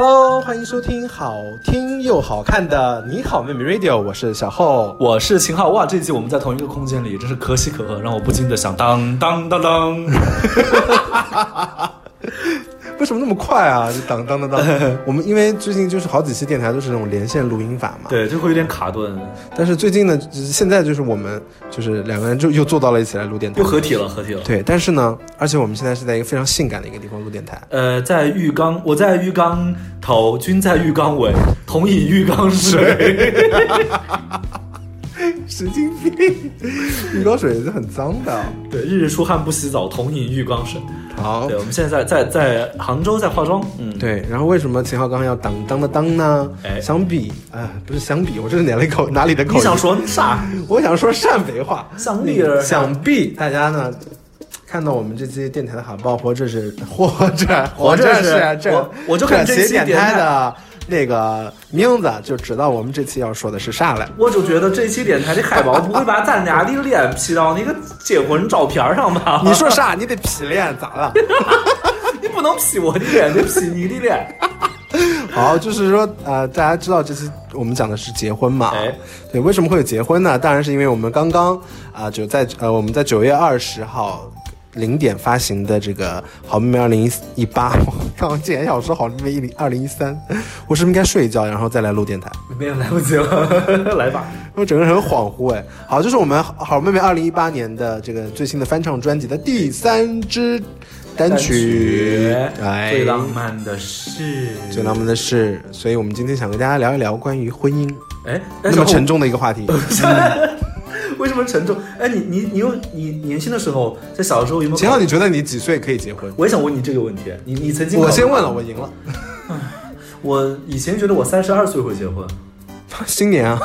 Hello，欢迎收听好听又好看的你好妹妹 Radio，我是小厚。我是秦昊，哇！这一季我们在同一个空间里，真是可喜可贺，让我不禁的想当当当当。为什么那么快啊？就当当当当。我们因为最近就是好几期电台都是那种连线录音法嘛，。对，就会有点卡顿，但是最近呢，就是现在就是我们就是两个人就又坐到了一起来录电台又。合体了，合体了。对，但是呢，而且我们现在是在一个非常性感的一个地方录电台。呃，在浴缸，我在浴缸头，君在浴缸尾，同饮浴缸水。神经病，浴缸水是很脏的。对，日日出汗不洗澡，同饮浴缸水。好对，，我们现在在在在杭州在化妆，嗯，对，然后为什么秦昊刚刚要当当的当呢？哎相比啊、不是相比，我这是哪里口哪里的口音？你想说啥？我想说陕北话。想必儿想必大家呢看到我们这期电台的海报，或者是或者或者是是这我我就看这这期电台的那个名字，就知道我们这期要说的是啥了。我就觉得这期电台的海报不会把咱俩的脸 P 到那个结婚照片上吧？你说啥？你得 P 脸咋了？你不能 P 我的脸，得 P 你的脸。好，就是说，呃，大家知道这期我们讲的是结婚嘛？哎，对，为什么会有结婚呢？当然是因为我们刚刚啊、就在呃我们在九月二十号零点发行的这个好妹妹二零一一八，我刚刚竟然想说好妹妹一零二零一三，我是不是应该睡一觉，然后再来录电台？没有来不及了，来吧。我整个人很恍惚哎。好，这是我们好妹妹二零一八年的这个最新的翻唱专辑的第三支单曲，哎，最浪漫的事，最浪漫的事，所以我们今天想跟大家聊一聊关于婚姻哎，那么沉重的一个话题。为什么沉重？哎，你你你有你年轻的时候，在小的时候有没有？秦昊，你觉得你几岁可以结婚？我也想问你这个问题。你你曾经？我先问了，我赢了。我以前觉得我三十二岁会结婚新年啊，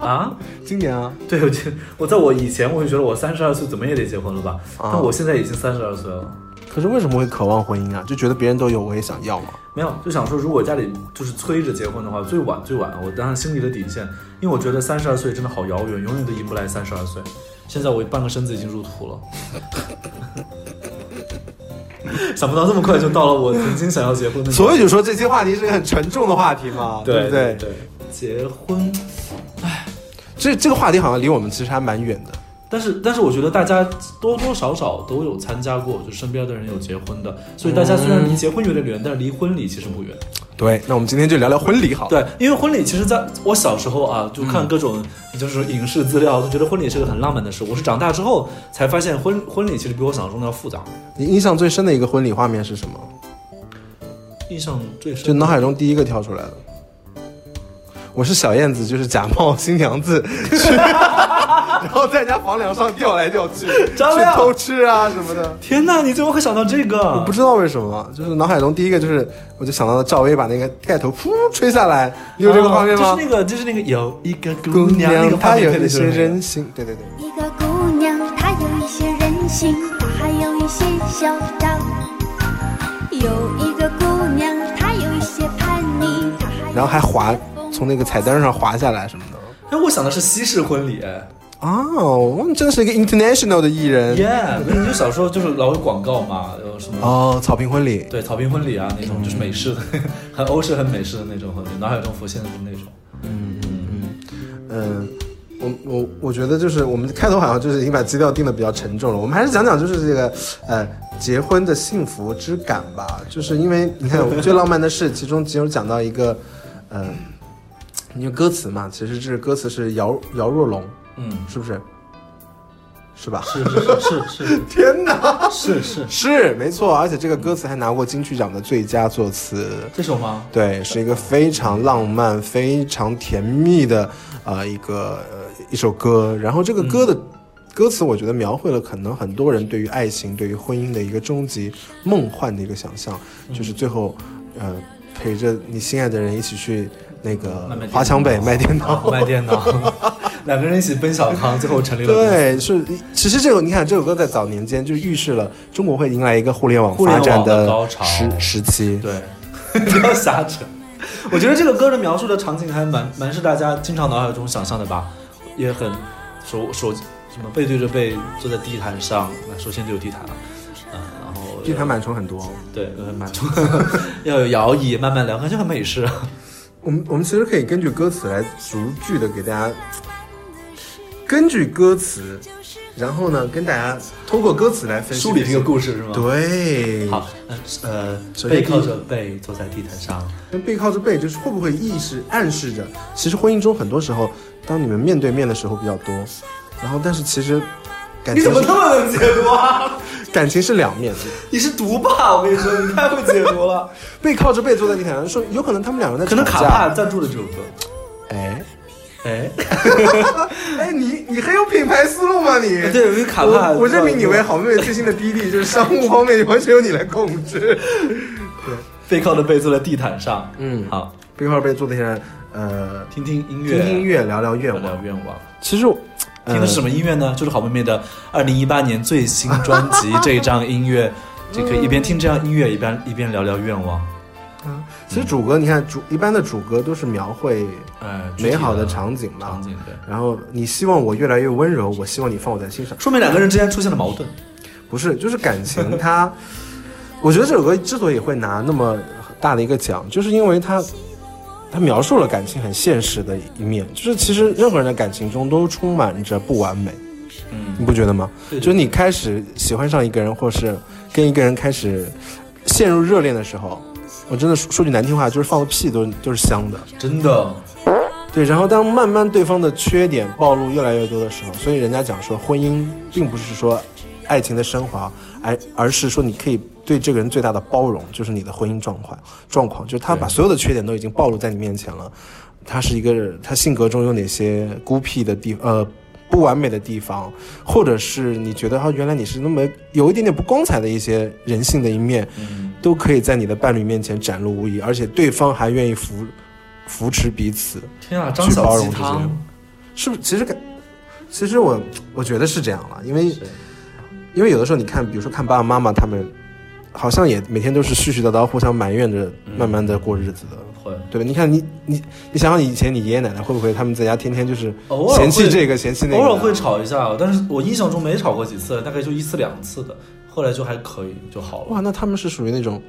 啊，今年啊，对，我觉我在我以前我就觉得我三十二岁怎么也得结婚了吧？啊但我现在已经三十二岁了。可是为什么会渴望婚姻啊？就觉得别人都有，我也想要嘛。没有，就想说，如果家里就是催着结婚的话，最晚最晚，我当然心里的底线，因为我觉得三十二岁真的好遥远，永远都迎不来三十二岁。现在我半个身子已经入土了，想不到这么快就到了我曾经想要结婚的。所以就说这期话题是个很沉重的话题嘛，对不对？对，结婚，唉这这个话题好像离我们其实还蛮远的。但是但是我觉得大家多多少少都有参加过，就身边的人有结婚的，所以大家虽然离结婚有点远，但是离婚礼其实不远。对，那我们今天就聊聊婚礼好。对，因为婚礼其实在我小时候啊，就看各种就是影视资料，就觉得婚礼是个很浪漫的事。我是长大之后才发现婚婚礼其实比我想象中的要复杂。你印象最深的一个婚礼画面是什么？印象最深就脑海中第一个跳出来的。我是小燕子，就是假冒新娘子去，然后在人家房梁上吊来吊去，张亮去偷吃啊什么的。天哪，你怎么会想到这个？我不知道为什么，就是脑海中第一个就是，我就想到了赵薇把那个盖头噗吹下来，你有这个画面吗？就是那个，就是那个有一个姑姑娘，那个她有一些任性，对对对。一个姑娘，她有一些任性，她还有一些嚣张。有一个姑娘，她有一些叛逆，她还然后还滑，从那个彩灯上滑下来什么的。哎，我想的是西式婚礼。哎哦，我们真是一个 international 的艺人。Yeah，就小时候就是老有广告嘛，有什么？哦，草坪婚礼。对，草坪婚礼啊，那种就是美式的，很欧式、很美式的那种婚礼，脑海中浮现的是那种。嗯嗯嗯嗯，我我我觉得就是我们开头好像就是已经把基调定的比较沉重了，我们还是讲讲就是这个呃结婚的幸福之感吧。就是因为你看最浪漫的事，其中其中讲到一个呃，因为歌词嘛，其实这歌词是姚姚若龙，嗯，是不是？是吧？是是是是 天哪，是是是是没错，而且这个歌词还拿过金曲奖的最佳作词。这首吗？对，是一个非常浪漫、非常甜蜜的呃一个呃一首歌。然后这个歌的歌词，我觉得描绘了可能很多人对于爱情、对于婚姻的一个终极梦幻的一个想象，就是最后呃陪着你心爱的人一起去那个华强北卖电脑。卖电脑，两个人一起奔小康，最后成立了对，是，其实这首你看，这首歌在早年间就预示了中国会迎来一个互联网互联网发展的高潮时时期。对，不要瞎扯。我觉得这个歌的描述的场景还蛮蛮是大家经常脑海中想象的吧，也很手手什么背对着背坐在地毯上，那首先就有地毯了，嗯、然后地毯螨虫很多。对，螨虫，要有摇椅，慢慢聊，感觉很美式。我们我们其实可以根据歌词来逐句的给大家，根据歌词，然后呢跟大家通过歌词来分析梳理这个故事是吗？。对，好，嗯呃，背靠着背坐在地毯上，跟背靠着背，就是会不会意识暗示着，其实婚姻中很多时候，当你们面对面的时候比较多，然后但是其实感情你怎么那么能解读啊？感情是两面的，你是毒霸，我跟你说，你太会解读了。背靠着背坐在地毯上，说有可能他们两个人在可能卡帕赞助了这首歌。哎哎，哎，你你很有品牌思路吗你？对，因为卡帕，我我任命你为好妹妹最新的 BD，就是商务方面完全由你来控制。对背靠着背坐在地毯上。嗯好，背靠着背坐在地上，呃，听听音乐，听听音乐，聊聊愿聊聊望。愿望。其实我，听的是什么？音乐呢？就是好妹妹的二零一八年最新专辑这张音乐，就可以一边听这样音乐，一边一边聊聊愿望。其实主歌，你看主一般的主歌都是描绘呃，美好的场景嘛场。景对，然后你希望我越来越温柔，我希望你放我在心上。说明两个人之间出现了矛盾。不是，就是感情它，我觉得这首歌之所以会拿那么大的一个奖，就是因为它，它描述了感情很现实的一面，就是其实任何人的感情中都充满着不完美，嗯，你不觉得吗？对就是你开始喜欢上一个人，或是跟一个人开始陷入热恋的时候，我真的说说句难听话，就是放个屁都都是香的。真的，对，然后当慢慢对方的缺点暴露越来越多的时候，所以人家讲说，婚姻并不是说爱情的升华，而而是说你可以对这个人最大的包容，就是你的婚姻状况状况，就是他把所有的缺点都已经暴露在你面前了，他是一个他性格中有哪些孤僻的地呃不完美的地方，或者是你觉得啊原来你是那么有一点点不光彩的一些人性的一面，嗯，都可以在你的伴侣面前展露无遗，而且对方还愿意扶扶持彼此。天啊，张去小包容这些鸡汤，是不是？其实感，其实我我觉得是这样了，因为因为有的时候你看，比如说看爸爸妈妈他们，好像也每天都是絮絮叨叨、互相埋怨着，慢慢的过日子的，会。对吧？你看你你你想想以前你爷爷奶奶会不会他们在家天天就是嫌弃这个嫌弃那个，偶尔会吵一下，但是我印象中没吵过几次，大概就一次两次的，后来就还可以就好了。哇，那他们是属于那种，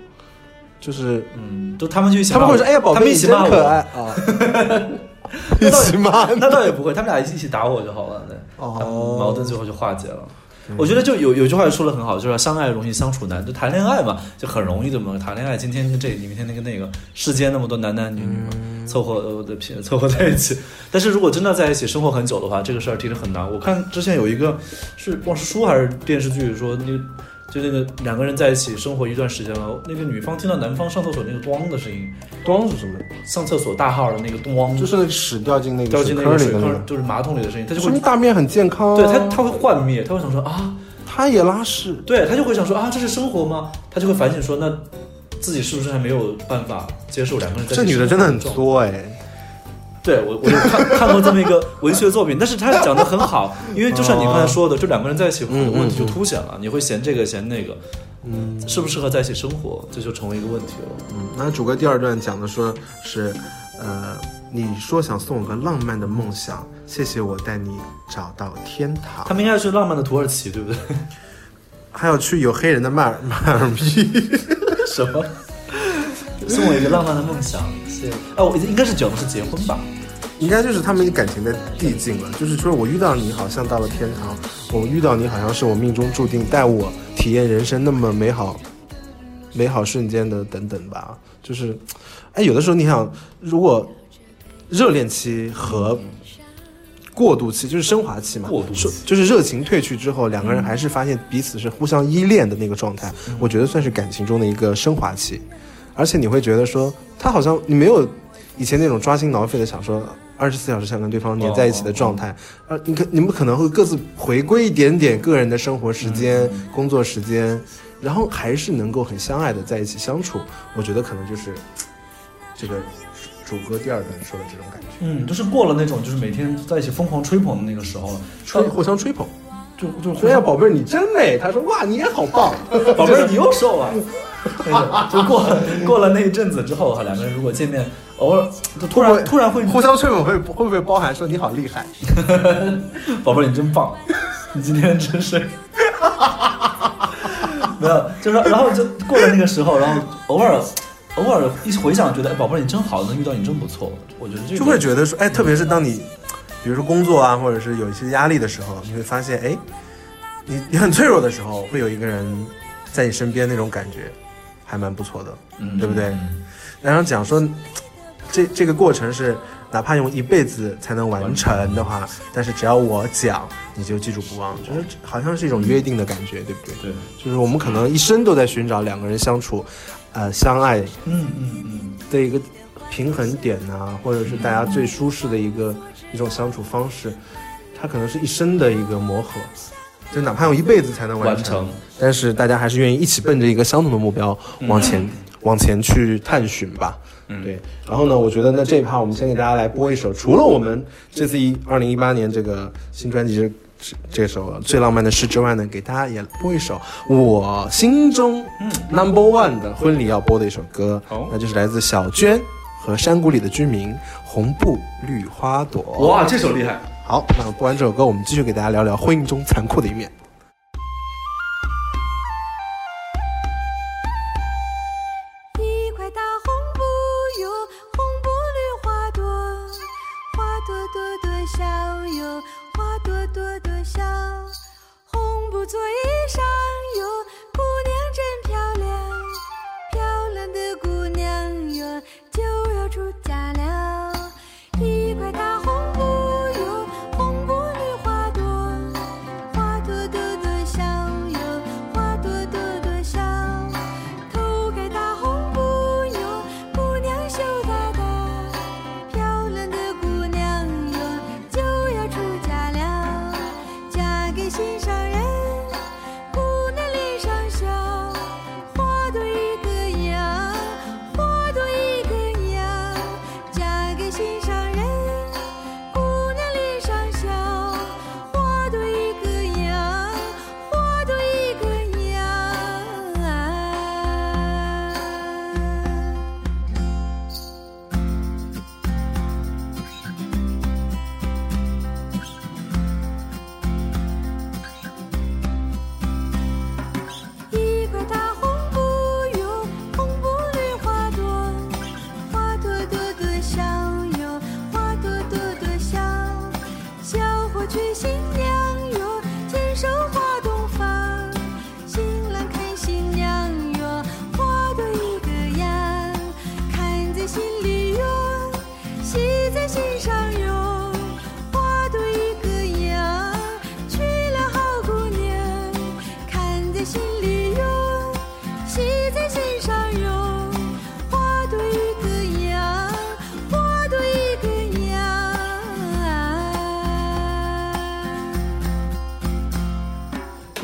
就是嗯，就他们就一起他们会说，哎呀，宝他贝，你真们一起骂我，可爱啊，一起骂那倒也不会，他们俩一起打我就好了，对，哦。矛盾最后就化解了。我觉得就有有句话说的很好，就是相爱容易相处难。就谈恋爱嘛，就很容易的嘛。谈恋爱今天跟这个，明天那个那个，世间那么多男男女女嘛，凑合呃的拼 凑合在一起。但是如果真的在一起生活很久的话，这个事儿其实很难。我看之前有一个是忘是书还是电视剧说那个。就那个两个人在一起生活一段时间了，那个女方听到男方上厕所那个咣的声音，咣是什么？上厕所大号的那个咣，就是那个屎掉进那掉个坑进那个水坑就是马桶里的声音，他就会大便很健康啊。对他他会幻灭，他会想说啊，他也拉屎，对他就会想说啊，这是生活吗？他就会反省说，那自己是不是还没有办法接受两个人在一起这女的真的很作哎。对我，我就看看过这么一个文学作品，但是他讲的很好，因为就像你刚才说的，就两个人在一起，很多问题就凸显了，你会嫌这个嫌那个，嗯适不适合在一起生活，这就成为一个问题了。嗯，那主歌第二段讲的说是，呃，你说想送我个浪漫的梦想，谢谢我带你找到天堂，他们应该是浪漫的土耳其，对不对？还要去有黑人的迈尔迈尔密，什么？送我一个浪漫的梦想，谢谢。哦，我应该是讲的是结婚吧？应该就是他们感情的递进了。就是说我遇到你，好像到了天堂；我遇到你，好像是我命中注定带我体验人生那么美好、美好瞬间的等等吧。就是，哎，有的时候你想，如果热恋期和过渡期，就是升华期嘛，过渡期就是热情褪去之后，两个人还是发现彼此是互相依恋的那个状态，我觉得算是感情中的一个升华期。而且你会觉得说，他好像你没有以前那种抓心挠肺的想说二十四小时想跟对方黏在一起的状态，呃，你可你们可能会各自回归一点点个人的生活时间、工作时间，然后还是能够很相爱的在一起相处。我觉得可能就是这个主歌第二段说的这种感觉，嗯，就是过了那种就是每天在一起疯狂吹捧的那个时候了，吹互相吹捧。就说呀，宝贝儿，你真美。他说哇，你也好棒。宝贝儿，你又瘦了。那 个就过了过了那一阵子之后，哈，两个人如果见面，偶尔就突然突然会，互相吹捧会会不会包含说你好厉害？宝贝儿你真棒，你今天真是，没有，就是然后就过了那个时候，然后偶尔偶尔一回想，觉得哎，宝贝儿你真好，能遇到你真不错。我觉得这个就会觉得说，哎，特别是当你，比如说工作啊，或者是有一些压力的时候，你会发现，哎，你你很脆弱的时候，会有一个人在你身边，那种感觉还蛮不错的，嗯。对不对？然后讲说，这这个过程是哪怕用一辈子才能完成的话，但是只要我讲，你就记住不忘，就是好像是一种约定的感觉，对不对？对，就是我们可能一生都在寻找两个人相处，呃，相爱嗯嗯嗯，的一个平衡点呐、或者是大家最舒适的一个一种相处方式，它可能是一生的一个磨合，就哪怕用一辈子才能完完成但是大家还是愿意一起奔着一个相同的目标往前、往前去探寻吧。嗯对。然后呢，我觉得那这一趴我们先给大家来播一首，除了我们这次一二零一八年这个新专辑这这首《最浪漫的事》之外呢，给大家也播一首我心中 number one 的婚礼要播的一首歌，好那就是来自小娟和山谷里的居民《红布绿花朵》。哇，这首厉害。好，那播完这首歌，我们继续给大家聊聊婚姻中残酷的一面。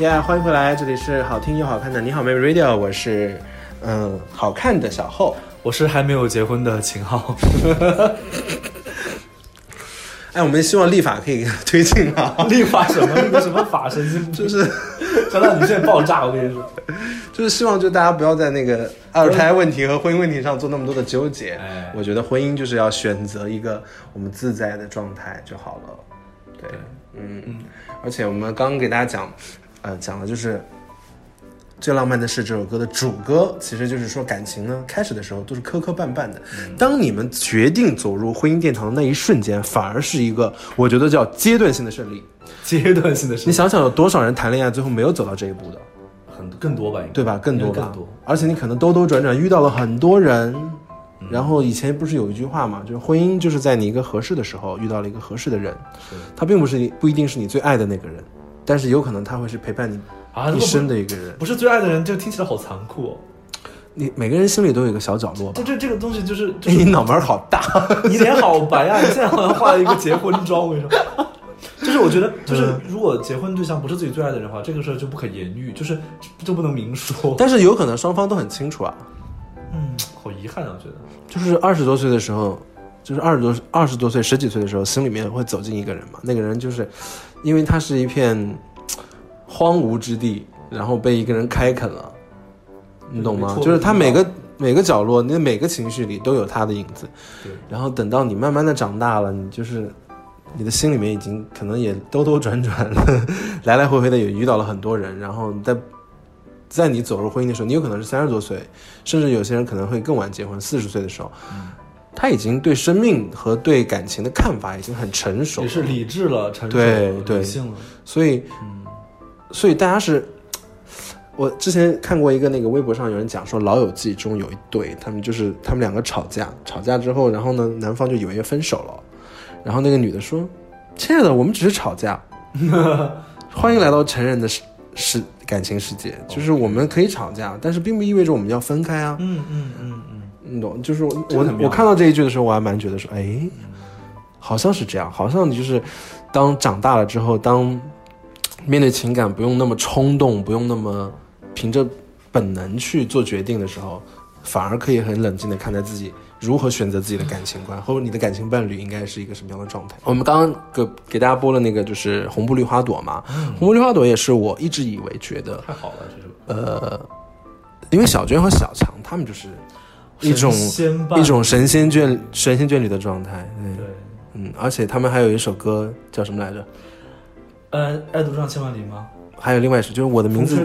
呀欢迎回来，这里是好听又好看的你好妹妹 Radio，我是嗯好看的小后。我是还没有结婚的秦昊，哎，我们希望立法可以推进啊，立法什么那个什么法神经，就是想到你现在爆炸，我跟你说。就是希望就大家不要在那个二胎问题和婚姻问题上做那么多的纠结。哎我觉得婚姻就是要选择一个我们自在的状态就好了。对，嗯嗯。而且我们刚刚给大家讲，呃，讲的就是最浪漫的事》这首歌的主歌，其实就是说感情呢，开始的时候都是磕磕绊绊的。当你们决定走入婚姻殿堂的那一瞬间，反而是一个我觉得叫阶段性的胜利。阶段性的胜利你想想，有多少人谈恋爱最后没有走到这一步的，很更多吧，对吧？更多吧，更多而且你可能兜兜转转遇到了很多人。然后以前不是有一句话嘛，就是婚姻就是在你一个合适的时候遇到了一个合适的人，他并不是不一定是你最爱的那个人，但是有可能他会是陪伴你啊，一生的一个人。不是最爱的人，这个听起来好残酷哦。你每个人心里都有一个小角落吧这？这这个东西就是，就哎，是你脑门好大，你脸好白啊！你现在好像化了一个结婚妆，我跟你说。就是我觉得，就是嗯如果结婚对象不是自己最爱的人的话，这个事儿就不可言喻，就是就不能明说。但是有可能双方都很清楚啊。嗯，好遗憾啊，我觉得。就是二十多岁的时候，就是二十多二十多岁十几岁的时候，心里面会走进一个人嘛。那个人就是，因为它是一片荒芜之地，然后被一个人开垦了，你懂吗？就是他每个每个角落，你的每个情绪里都有他的影子。对，然后等到你慢慢的长大了，你就是你的心里面已经可能也兜兜转转，来来回回的也遇到了很多人，然后在在你走入婚姻的时候，你有可能是三十多岁，甚至有些人可能会更晚结婚，四十岁的时候，他已经对生命和对感情的看法已经很成熟，也是理智了，成熟了，对对理性了。所以嗯，所以大家是。我之前看过一个那个微博上有人讲说，《老友记》中有一对，他们就是他们两个吵架，吵架之后，然后呢，男方就以为要分手了，然后那个女的说：“亲爱的，我们只是吵架，欢迎来到成人的世世感情世界，就是我们可以吵架，但是并不意味着我们要分开啊。嗯嗯嗯嗯，你懂？就是我我我看到这一句的时候，我还蛮觉得说，哎，好像是这样，好像你就是当长大了之后，当面对情感不用那么冲动，不用那么凭着本能去做决定的时候，反而可以很冷静的看待自己如何选择自己的感情观，或者你的感情伴侣应该是一个什么样的状态。我们刚刚给给大家播了那个就是红布绿花朵嘛，红布绿花朵也是我一直以为觉得太好了，这是呃，因为小娟和小强他们就是一种一种神仙眷神仙眷侣的状态，对，对。嗯，而且他们还有一首歌叫什么来着？呃，爱读上千万里吗？还有另外一首，就是我的名字。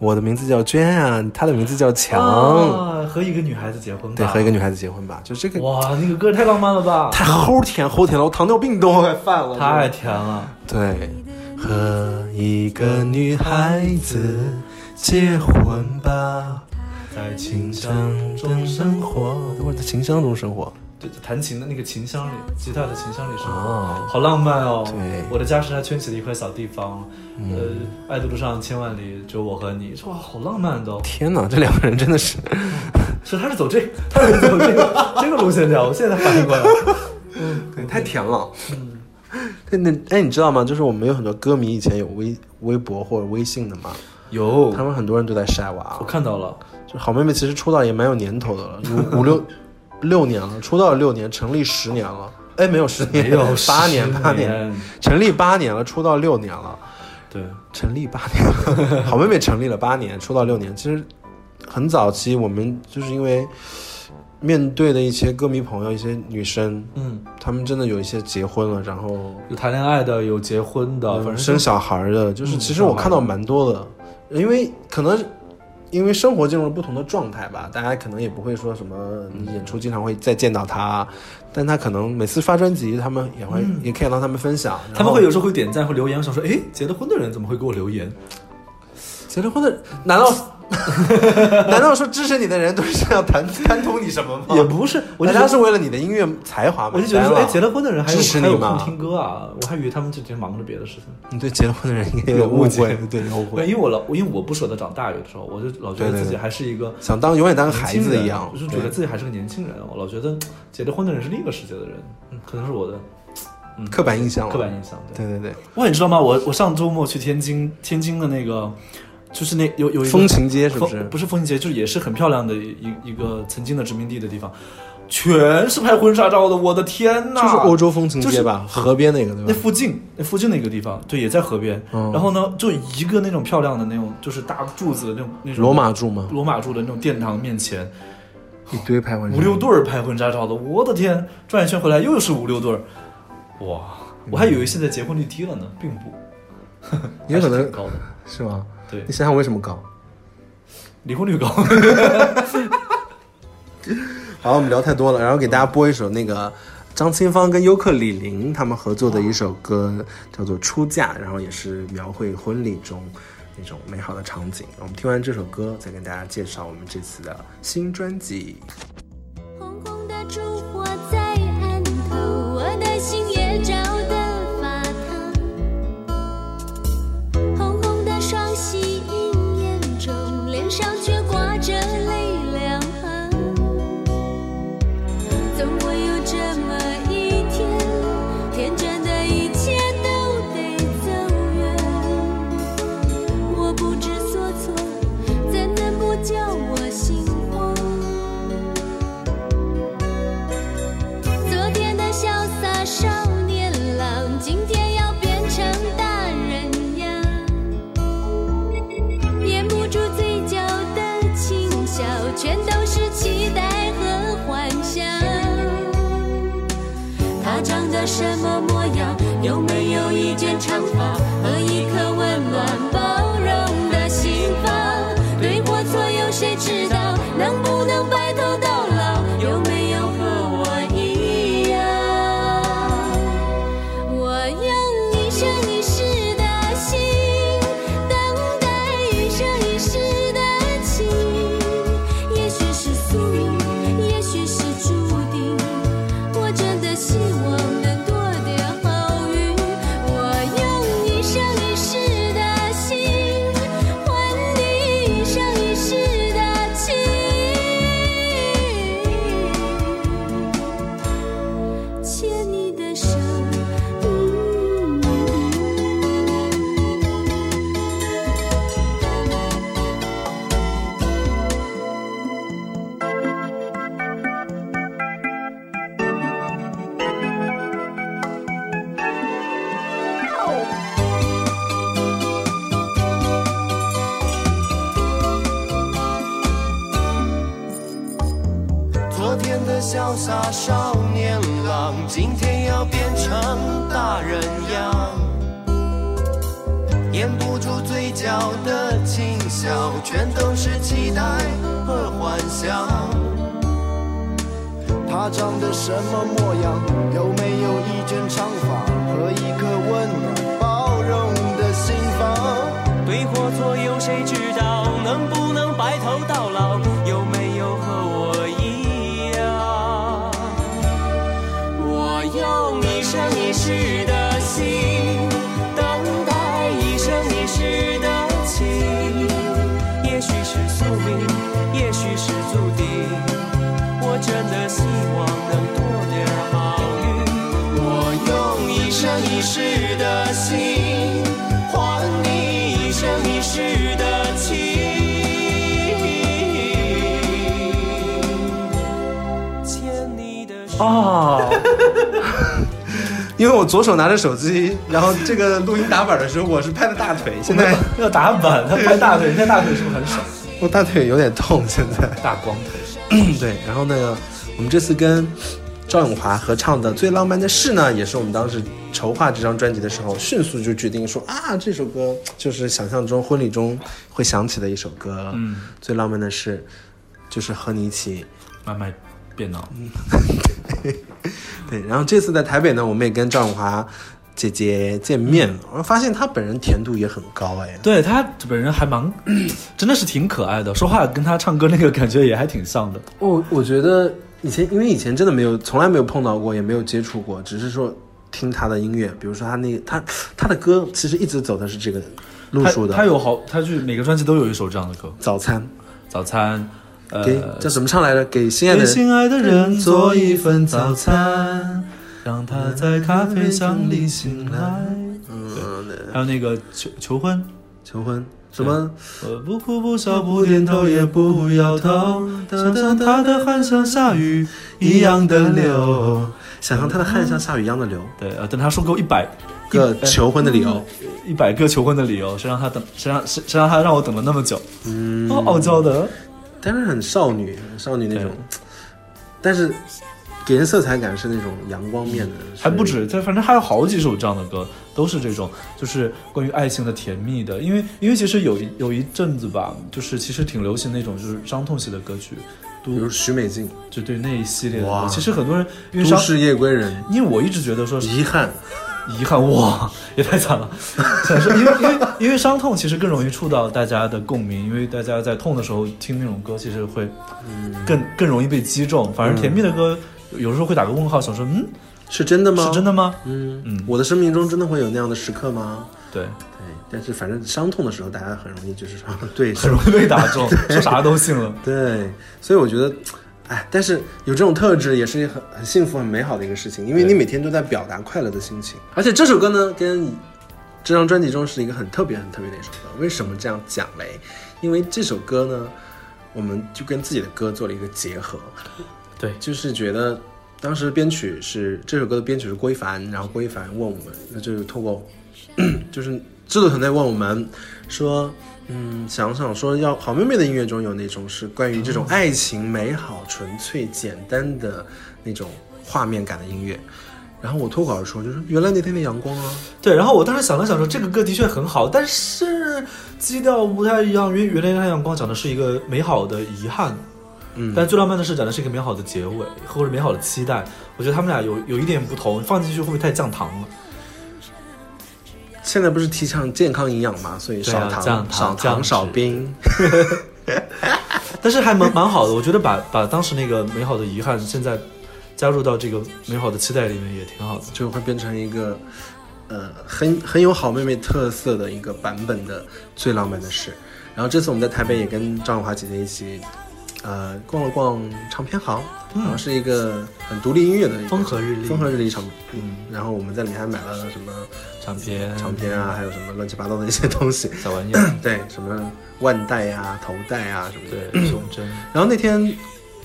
我的名字叫娟啊，她的名字叫强，啊，和一个女孩子结婚吧。对，和一个女孩子结婚吧，就这个哇，那个歌太浪漫了吧！太齁甜齁甜了，我糖尿病都快犯了，太甜了。对，和一个女孩子结婚吧，在琴箱中生活，我在琴箱中生活，对弹琴的那个琴箱里，吉他的琴箱里是，哦好浪漫哦。对嗯我的家是他圈起的一块小地方，呃，爱的路上千万里，只有我和你，哇，好浪漫的、哦。天哪，这两个人真的是。是他是走这，他是走这个 这个路线的，我现在才反应过来。对，太甜了。嗯，对，那哎，你知道吗？就是我们有很多歌迷以前有微微博或者微信的嘛，有他们很多人都在晒娃我。看到了，就好妹妹其实出道也蛮有年头的了，五五六六年了，出道了六年，成立十年了。哎，没有十年，没有八年，八年，成立八年了，出道六年了，对，成立八年了，好妹妹成立了八年，出道六年，其实很早期，我们就是因为面对的一些歌迷朋友，一些女生，嗯，她们真的有一些结婚了，然后有谈恋爱的，有结婚的，反正生小孩的，就是嗯其实我看到蛮多的，因为可能因为生活进入了不同的状态吧，大家可能也不会说什么你演出经常会再见到他，但他可能每次发专辑，他们也会、也可以让他们分享，他们会有时候会点赞，会留言，我想说，哎，结了婚的人怎么会给我留言？结了婚的，难道 难道说支持你的人都是要谈贪图你什么吗？也不是，大觉得家是为了你的音乐才华嘛，我就觉得说，哎，结了婚的人还有还有。听歌啊，我还以为他们这天忙着别的事情。你对结了婚的人应该有误有误解会，对有误对，会，因为我老，因为我不舍得长大，有的时候我就老觉得自己还是一个想当永远当个孩子一样，我就觉得自己还是个年轻人。我老觉得结了婚的人是另一个世界的人，嗯，可能是我的嗯刻板印象刻板印象。对，对对对，哇，你知道吗？我我上周末去天津，天津的那个就是那有有一个风情街是不是？不是风情街，就是也是很漂亮的一一个曾经的殖民地的地方，全是拍婚纱照的。我的天呐！就是欧洲风情就是街吧，河边那个对那？附近，那附近的一个地方，对，也在河边。嗯然后呢，就一个那种漂亮的那种，就是大柱子的那种那种罗马柱吗？罗马柱的那种殿堂面前，一堆拍婚纱五六对儿拍婚纱照的，我的天！转一圈回来又是五六对儿，哇！我还以为现在结婚率低了呢，并不，也可能高的。是吗？对你想想为什么高？离婚率高。好，我们聊太多了，然后给大家播一首那个张清芳跟尤克里林他们合作的一首歌，叫做《出嫁》，然后也是描绘婚礼中那种美好的场景。我们听完这首歌，再跟大家介绍我们这次的新专辑。什么模样？有没有一卷长发长得什么模样？有没有一卷长发和一颗温暖包容的心房？对或错，有谁知道？能不你的手。啊，因为我左手拿着手机，然后这个录音打板的时候，我是拍的大腿，现在要打板，他拍大腿，现在大腿是不是很爽？我大腿有点痛，现在。大光腿，对，然后那个我们这次跟赵永华合唱的《最浪漫的事》呢，也是我们当时筹划这张专辑的时候，迅速就决定说啊，这首歌就是想象中婚礼中会响起的一首歌。嗯，最浪漫的事就是和你一起。慢慢变老。对，然后这次在台北呢，我们也跟赵永华姐姐见面，我发现她本人甜度也很高哎。对她本人还蛮，真的是挺可爱的，说话跟她唱歌那个感觉也还挺像的。我我觉得以前因为以前真的没有从来没有碰到过，也没有接触过，只是说听她的音乐，比如说她那个他他的歌其实一直走的是这个路数的。她有好，她就每个专辑都有一首这样的歌，早餐早餐，呃，给叫怎么唱来着？给心爱的给心爱的人做一份早餐，让他在咖啡香里醒来。嗯还有那个求求婚，求婚什么？呃，不哭不笑不点头也不摇头，想象他的汗像下雨一样的流。想象他的汗像下雨一样的流。对，呃，等他说够一百个求婚的理由，一百个求婚的理由，谁让他等，谁让谁谁让他让我等了那么久？嗯，哦，傲娇的，但是很少女，很少女那种。但是给人色彩感是那种阳光面的，还不止，它反正还有好几首这样的歌，都是这种，就是关于爱情的甜蜜的。因为因为其实有一有一阵子吧，就是其实挺流行那种就是伤痛系的歌曲，比如许美静就对那一系列的歌。其实很多人因《为伤，都市夜归人因为我一直觉得说》，遗憾，遗憾哇，也太惨了。因为因为因为伤痛其实更容易触到大家的共鸣，因为大家在痛的时候听那种歌，其实会更更容易被击中。反而甜蜜的歌，有时候会打个问号，想说，嗯，是真的吗？是真的吗？嗯嗯我的生命中真的会有那样的时刻吗？对，对，但是反正伤痛的时候，大家很容易就是说，对，很容易被打中，说啥都信了。对，所以我觉得，哎，但是有这种特质也是很很幸福、很美好的一个事情，因为你每天都在表达快乐的心情。而且这首歌呢，跟这张专辑中是一个很特别、很特别的一首歌。为什么这样讲嘞？因为这首歌呢，我们就跟自己的歌做了一个结合，对，就是觉得当时编曲是这首歌的编曲是郭一凡，然后郭一凡问我们，那就是透过 就是制作团队问我们说，嗯，想想说要好妹妹的音乐中有那种是关于这种爱情美好、纯粹、简单的那种画面感的音乐。然后我脱口而出就是原来那天的阳光啊，对，然后我当时想了想说，这个歌的确很好，但是基调不太一样。因为《原来太阳光》讲的是一个美好的遗憾，嗯，但最浪漫的是讲的是一个美好的结尾或者美好的期待。我觉得他们俩有有一点不同，放进去会不会太降糖了？现在不是提倡健康营养嘛，所以少糖、少糖、少冰。但是还蛮蛮好的，我觉得把把当时那个美好的遗憾，现在加入到这个美好的期待里面也挺好的。就会变成一个，呃，很很有好妹妹特色的一个版本的最浪漫的事。然后这次我们在台北也跟张永华姐姐一起，呃，逛了逛唱片行，然后是一个很独立音乐的风和日丽。风和日丽唱，嗯，然后我们在里面还买了什么唱片唱片。啊，还有什么乱七八糟的一些东西，小玩意儿，对，什么腕带啊、头带啊什么的，对，胸针，然后那天，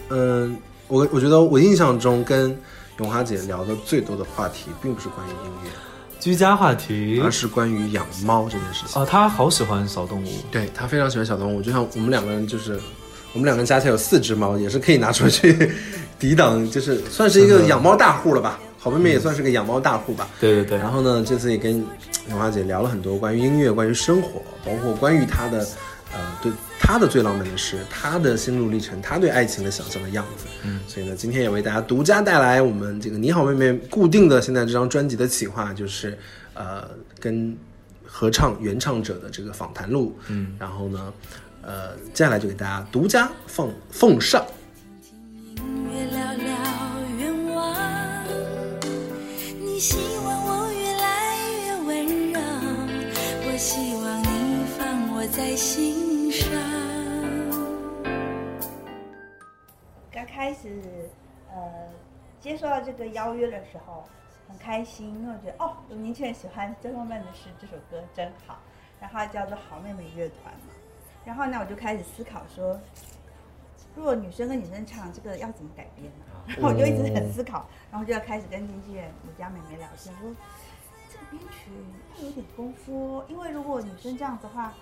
嗯、我我觉得我印象中跟永华姐聊的最多的话题，并不是关于音乐，居家话题。而是关于养猫这件事情。啊，他好喜欢小动物，对她非常喜欢小动物，就像我们两个人就是，我们两个人加起来有四只猫，也是可以拿出去 抵挡，就是算是一个养猫大户了吧。好妹妹也算是个养猫大户吧。对对对，然后呢，这次也跟永华姐聊了很多关于音乐、关于生活，包括关于她的，呃，对她的最浪漫的事，她的心路历程，她对爱情的想象的样子。嗯，所以呢，今天也为大家独家带来我们这个你好妹妹固定的现在这张专辑的企划，就是呃跟合唱原唱者的这个访谈录。嗯，然后呢，呃，接下来就给大家独家奉奉上。你希望我越来越温柔，我希望你放我在心上。刚开始呃接受到这个邀约的时候，很开心，因为我觉得哦，有年轻人喜欢《最浪漫的事》这首歌真好，然后叫做好妹妹乐团嘛，然后呢我就开始思考说，如果女生跟女生唱这个要怎么改编呢？然后我就一直很思考，然后就要开始跟经纪人我家妹妹聊天，说这个编曲要有点功夫哦，因为如果女生这样子的话，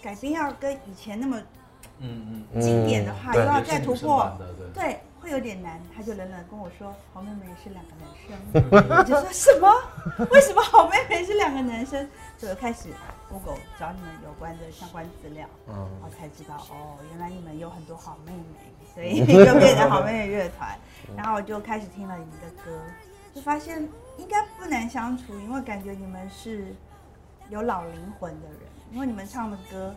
改编要跟以前那么嗯经典的话，又要再突破，对，会有点难。他就冷冷跟我说，好妹妹是两个男生，我就说什么？为什么好妹妹是两个男生？所以开始 Google 找你们有关的相关资料，嗯然后才知道哦，原来你们有很多好妹妹，所以 就变成好妹妹乐团。然后我就开始听了你们的歌，就发现应该不难相处，因为感觉你们是有老灵魂的人，因为你们唱的歌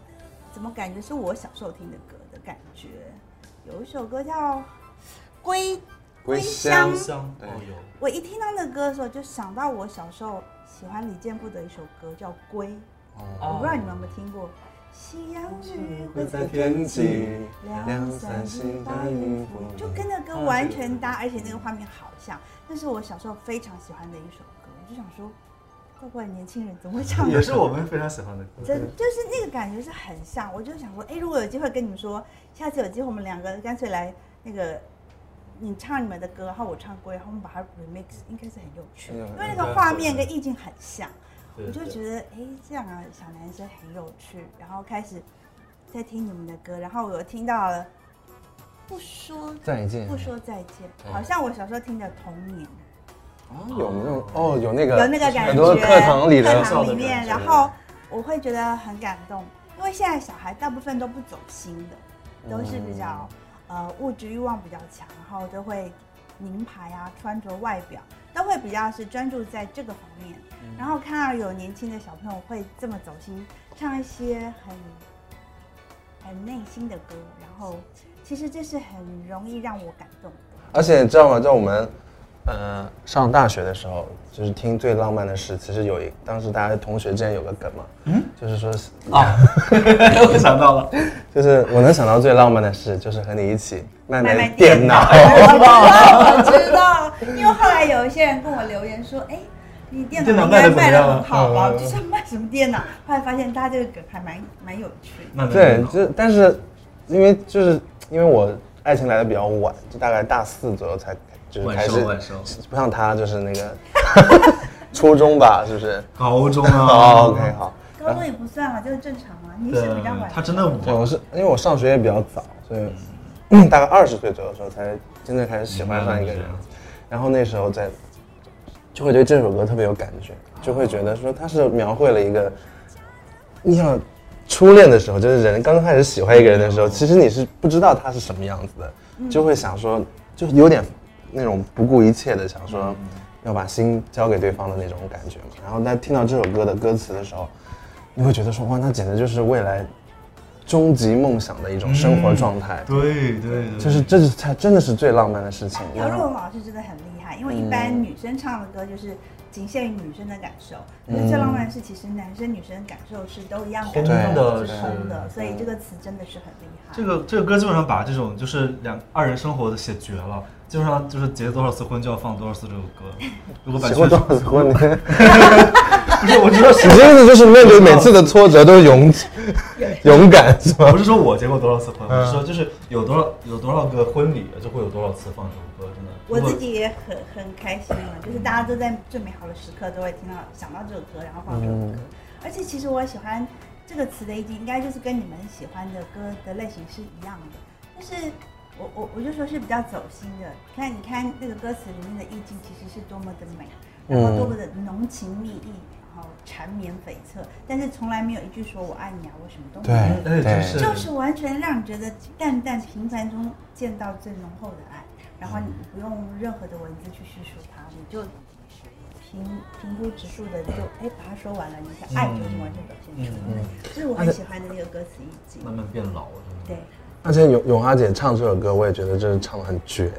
怎么感觉是我小时候听的歌的感觉？有一首歌叫《归归乡》，香哦有，我一听到那个歌的时候，就想到我小时候喜欢李健步的一首歌叫《归》，我不知道你们有没有听过。夕阳日会在天际两三星大雨服，就跟那歌完全搭，而且那个画面好像。那是我小时候非常喜欢的一首歌，我就想说，怪怪年轻人怎么会唱？也是我们非常喜欢的歌。真就是那个感觉是很像，我就想说，哎，如果有机会跟你们说，下次有机会我们两个干脆来那个，你唱你们的歌，然后我唱歌，然后我们把它 remix，应该是很有趣，因为那个画面跟意境很像，对我就觉得，哎，这样啊，小男生很有趣，然后开始在听你们的歌，然后我又听到了不说再见不说再见，好像我小时候听的《童年》。哦有那种哦，有那个有那个感觉，很多课堂里的课堂里面，然后我会觉得很感动，因为现在小孩大部分都不走心的，都是比较、呃物质欲望比较强，然后都会名牌啊、穿着、外表都会比较是专注在这个方面，然后看到有年轻的小朋友会这么走心，唱一些很很内心的歌，然后其实这是很容易让我感动的。而且你知道吗？在我们呃上大学的时候，就是听最浪漫的事，其实有一当时大家同学之间有个梗嘛，嗯，就是说是啊，我想到了，就是我能想到最浪漫的事，就是和你一起卖卖卖电电脑，我知道，我知道，因为后来有一些人跟我留言说，哎，你电脑应该卖的很好吧？我就想卖什么电脑？后来发现大家这个梗还蛮蛮有趣的。对，就但是因为就是因为我爱情来的比较晚，就大概大四左右才就是晚开始不像他就是那个 初中吧，是不是？高中 哦啊，OK 好。高中也不算啊，就是正常啊。你对是比较晚，他真的对，我，是因为我上学也比较早，所以大概二十岁左右的时候才真正开始喜欢上一个人，然后那时候在就会对这首歌特别有感觉，就会觉得说他是描绘了一个，你想初恋的时候，就是人刚刚开始喜欢一个人的时候，其实你是不知道他是什么样子的，就会想说，就是有点那种不顾一切的想说要把心交给对方的那种感觉嘛。然后在听到这首歌的歌词的时候，你会觉得说哇，那简直就是未来终极梦想的一种生活状态。对对对，就是这是才真的是最浪漫的事情。姚若龙老师真的很厉害，因为一般女生唱的歌就是仅限于女生的感受，可是最浪漫的是，其实男生女生的感受是都一样感受通的是。是通的，所以这个词真的是很厉害。这个这个歌基本上把这种就是两二人生活的写绝了，基本上就是结多少次婚就要放多少次这首歌。如果结过多少次婚？你 不是我知道你意思就是面对每次的挫折都是勇勇敢是吗不？是说我结过多少次婚，我是说就是有多少有多少个婚礼就会有多少次放这首歌，真的。我自己也很很开心嘛，就是大家都在最美好的时刻都会听到想到这首歌，然后放这首歌。而且其实我喜欢这个词的意境，应该就是跟你们喜欢的歌的类型是一样的，就是我我我就说是比较走心的。看你看那个歌词里面的意境，其实是多么的美，然后多么的浓情蜜意，然后缠绵悱恻，但是从来没有一句说我爱你啊，我什么都没有。对哎真是就是完全让你觉得淡淡平凡中见到最浓厚的爱，然后你不用任何的文字去叙述它，你就平平铺直述的就哎把它说完了，你的爱就已经完全表现出来了，这是我很喜欢的那个歌词意境。慢慢变老了，对，而且永永华姐唱这首歌，我也觉得真是唱的很绝，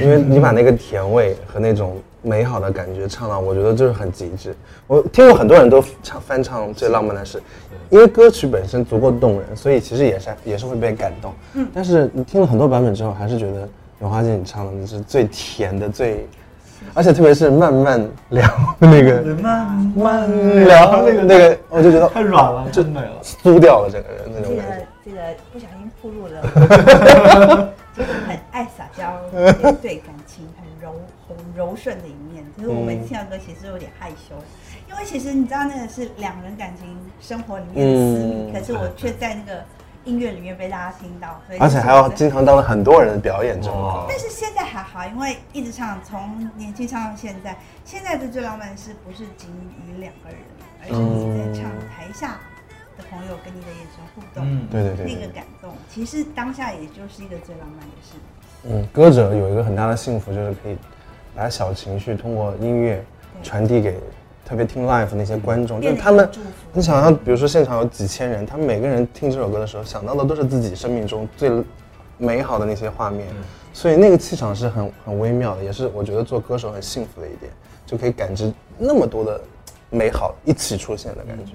因为你把那个甜味和那种美好的感觉唱到，我觉得就是很极致。我听过很多人都唱翻唱《最浪漫的事》，因为歌曲本身足够动人，所以其实也是也是会被感动。嗯，但是你听了很多版本之后，还是觉得永华姐你唱的是最甜的、最，而且特别是慢慢聊的那个慢慢聊那个那个，我就觉得太软了，真美了。酥掉了整个人那这个种感觉。这个不小心暴露了，就是很爱撒娇，对感情很柔很柔顺的一面。就是我每次听到歌，其实有点害羞，因为其实你知道那个是两人感情生活里面的私密，嗯可是我却在那个音乐里面被大家听到，所以而且还要经常当着很多人的表演这首歌哇。但是现在还好，因为一直唱，从年轻唱到现在。现在的最浪漫的是不是仅于两个人，而是你在唱台下的朋友跟你的眼神互动，嗯对对对对那个感动，其实当下也就是一个最浪漫的事。嗯，歌者有一个很大的幸福，就是可以把小情绪通过音乐传递给特别听 live 那些观众，就是他们你想象，比如说现场有几千人，他们每个人听这首歌的时候，想到的都是自己生命中最美好的那些画面，所以那个气场是很很微妙的，也是我觉得做歌手很幸福的一点，就可以感知那么多的美好一起出现的感觉。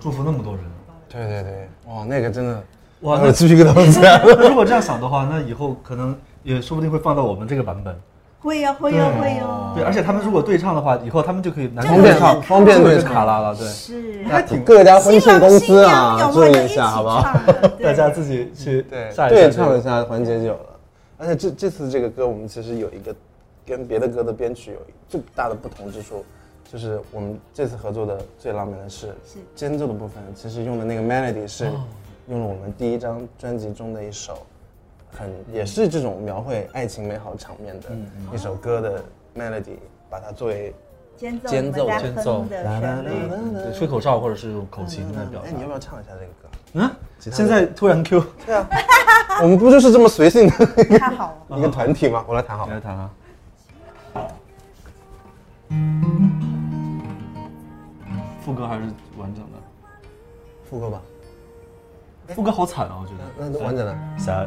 祝福那么多人。对对对，哇，那个真的，哇，我那鸡皮疙瘩都起来了。如果这样想的话，那以后可能也说不定会放到我们这个版本。会呀会呀会呀，对，而且他们如果对唱的话，以后他们就可以男这个是对唱，方便对就唱卡拉了。对，是。还挺各家婚庆公司啊，新注意一下，好不好？大家自己去对对唱一下环节就有了。而且这这次这个歌，我们其实有一个跟别的歌的编曲有最大的不同之处，就是我们这次合作的最浪漫的是是。间奏的部分，其实用的那个 melody 是用了我们第一张专辑中的一首很也是这种描绘爱情美好场面的一首歌的 melody，把它作为间奏间奏的旋律，对，吹口哨或者是用口琴来表哎，你要。不要唱一下这个歌？嗯，现在突然 Q，对啊，我们不就是这么随性的太好了。一个团体吗？我来弹好来弹啊。副歌还是完整的，副歌吧，副歌好惨啊，我觉得。那都完整的。夏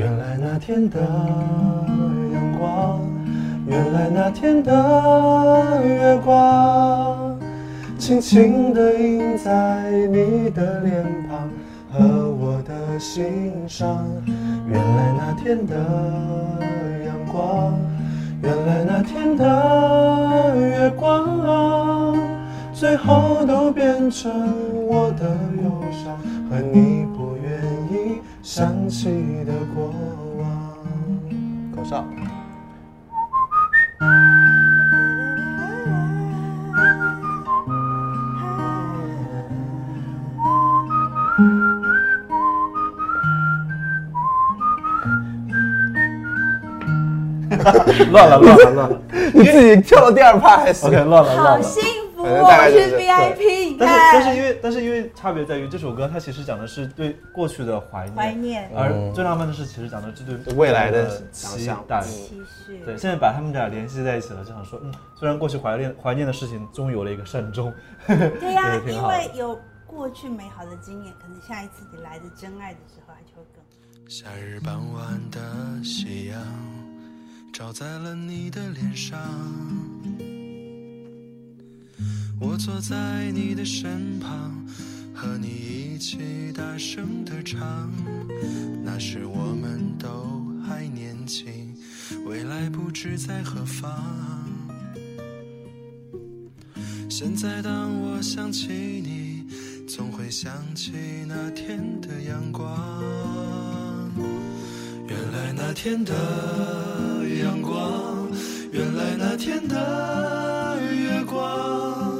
原来那天的阳光，原来那天的月光，轻轻地印在你的脸庞和我的心上。原来那天的阳光。原来那天的月光啊，最后都变成我的忧伤和你想起的过往。口哨。乱了，乱了，乱了。你自己跳到第二趴 OK，乱了，乱好了。我就是是 VIP，但是，但是因为但是因为差别在于这首歌它其实讲的是对过去的怀念，怀念而最浪漫的是其实讲的是对未来的期待。期许，对，现在把他们俩联系在一起了，就想说，嗯，虽然过去怀念怀念的事情终于有了一个善终，对呀、因为有过去美好的经验，可能下一次你来的真爱的时候，它就会更好。夏日傍晚的夕阳照在了你的脸上，我坐在你的身旁，和你一起大声的唱。那时我们都还年轻，未来不知在何方。现在当我想起你，总会想起那天的阳光。原来那天的阳光，原来那天的月光，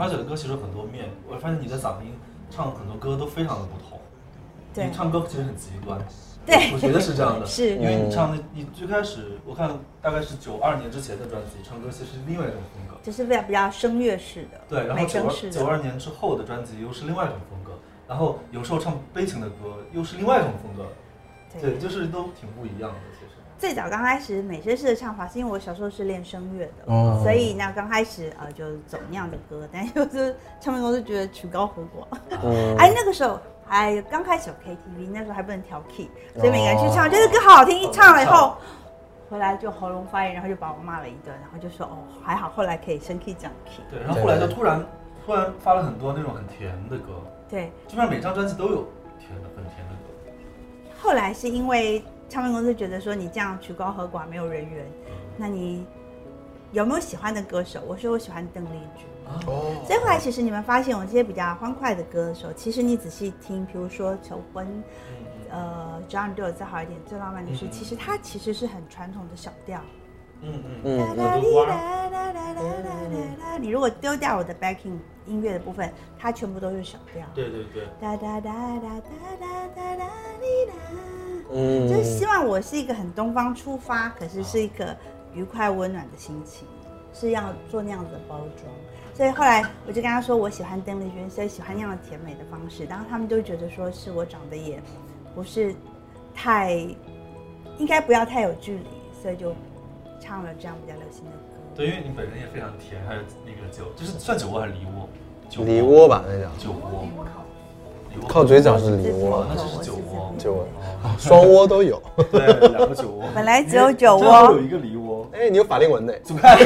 花姐的歌其实很多面，我发现你的嗓音唱很多歌都非常的不同。对你唱歌其实很极端。对我觉得是这样的，是因为你唱的，你最开始我看大概是九二年之前的专辑，唱歌其实是另外一种风格。就是比较比较声乐式的，对，然后九，九二年之后的专辑又是另外一种风格，然后有时候唱悲情的歌又是另外一种风格，对，就是都挺不一样的，最早刚开始美声式的唱法，是因为我小时候是练声乐的，哦所以那刚开始呃就走那样的歌，但是就是唱片公司觉得曲高和寡，嗯 哎那个时候哎刚开始有 KTV，那时候还不能调 key，所以每个人去唱，觉得歌好好听，一唱了以后。回来就喉咙发炎，然后就把我骂了一顿，然后就说哦还好，后来可以升 key 降 key。对，然后后来就突然突然发了很多那种很甜的歌，对，基本上每张专辑都有甜的很甜的歌。后来是因为唱片公司觉得说你这样曲高和寡没有人缘，那你有没有喜欢的歌手？我说我喜欢邓丽君。哦，所以后来其实你们发现，我这些比较欢快的歌的时候，其实你仔细听，比如说《求婚》，呃，只要你对我再好一点，最浪漫的事，其实它其实是很传统的小调。嗯嗯，嗯哒哒嗯，滴哒哒哒哒哒哒哒你如果丢掉我的 backing 音乐的部分，它全部都是小调。对对对，哒哒哒哒哒哒哒哒滴哒。嗯就是希望我是一个很东方出发，可是是一个愉快温暖的心情，是要做那样子的包装。所以后来我就跟他说，我喜欢邓丽君，所以喜欢那样的甜美的方式。然后他们就觉得说是我长得也不是太，应该不要太有距离，所以就唱了这样比较流行的歌。对，因为你本人也非常甜，还有那个酒，就是算酒窝还是梨窝？酒梨窝吧，那叫酒窝靠嘴角是梨窝哦，那就是酒窝酒窝，哦双窝都有。对，两个酒窝，本来只有酒窝有一个梨窝，哎，你有法令纹呢？怎么看？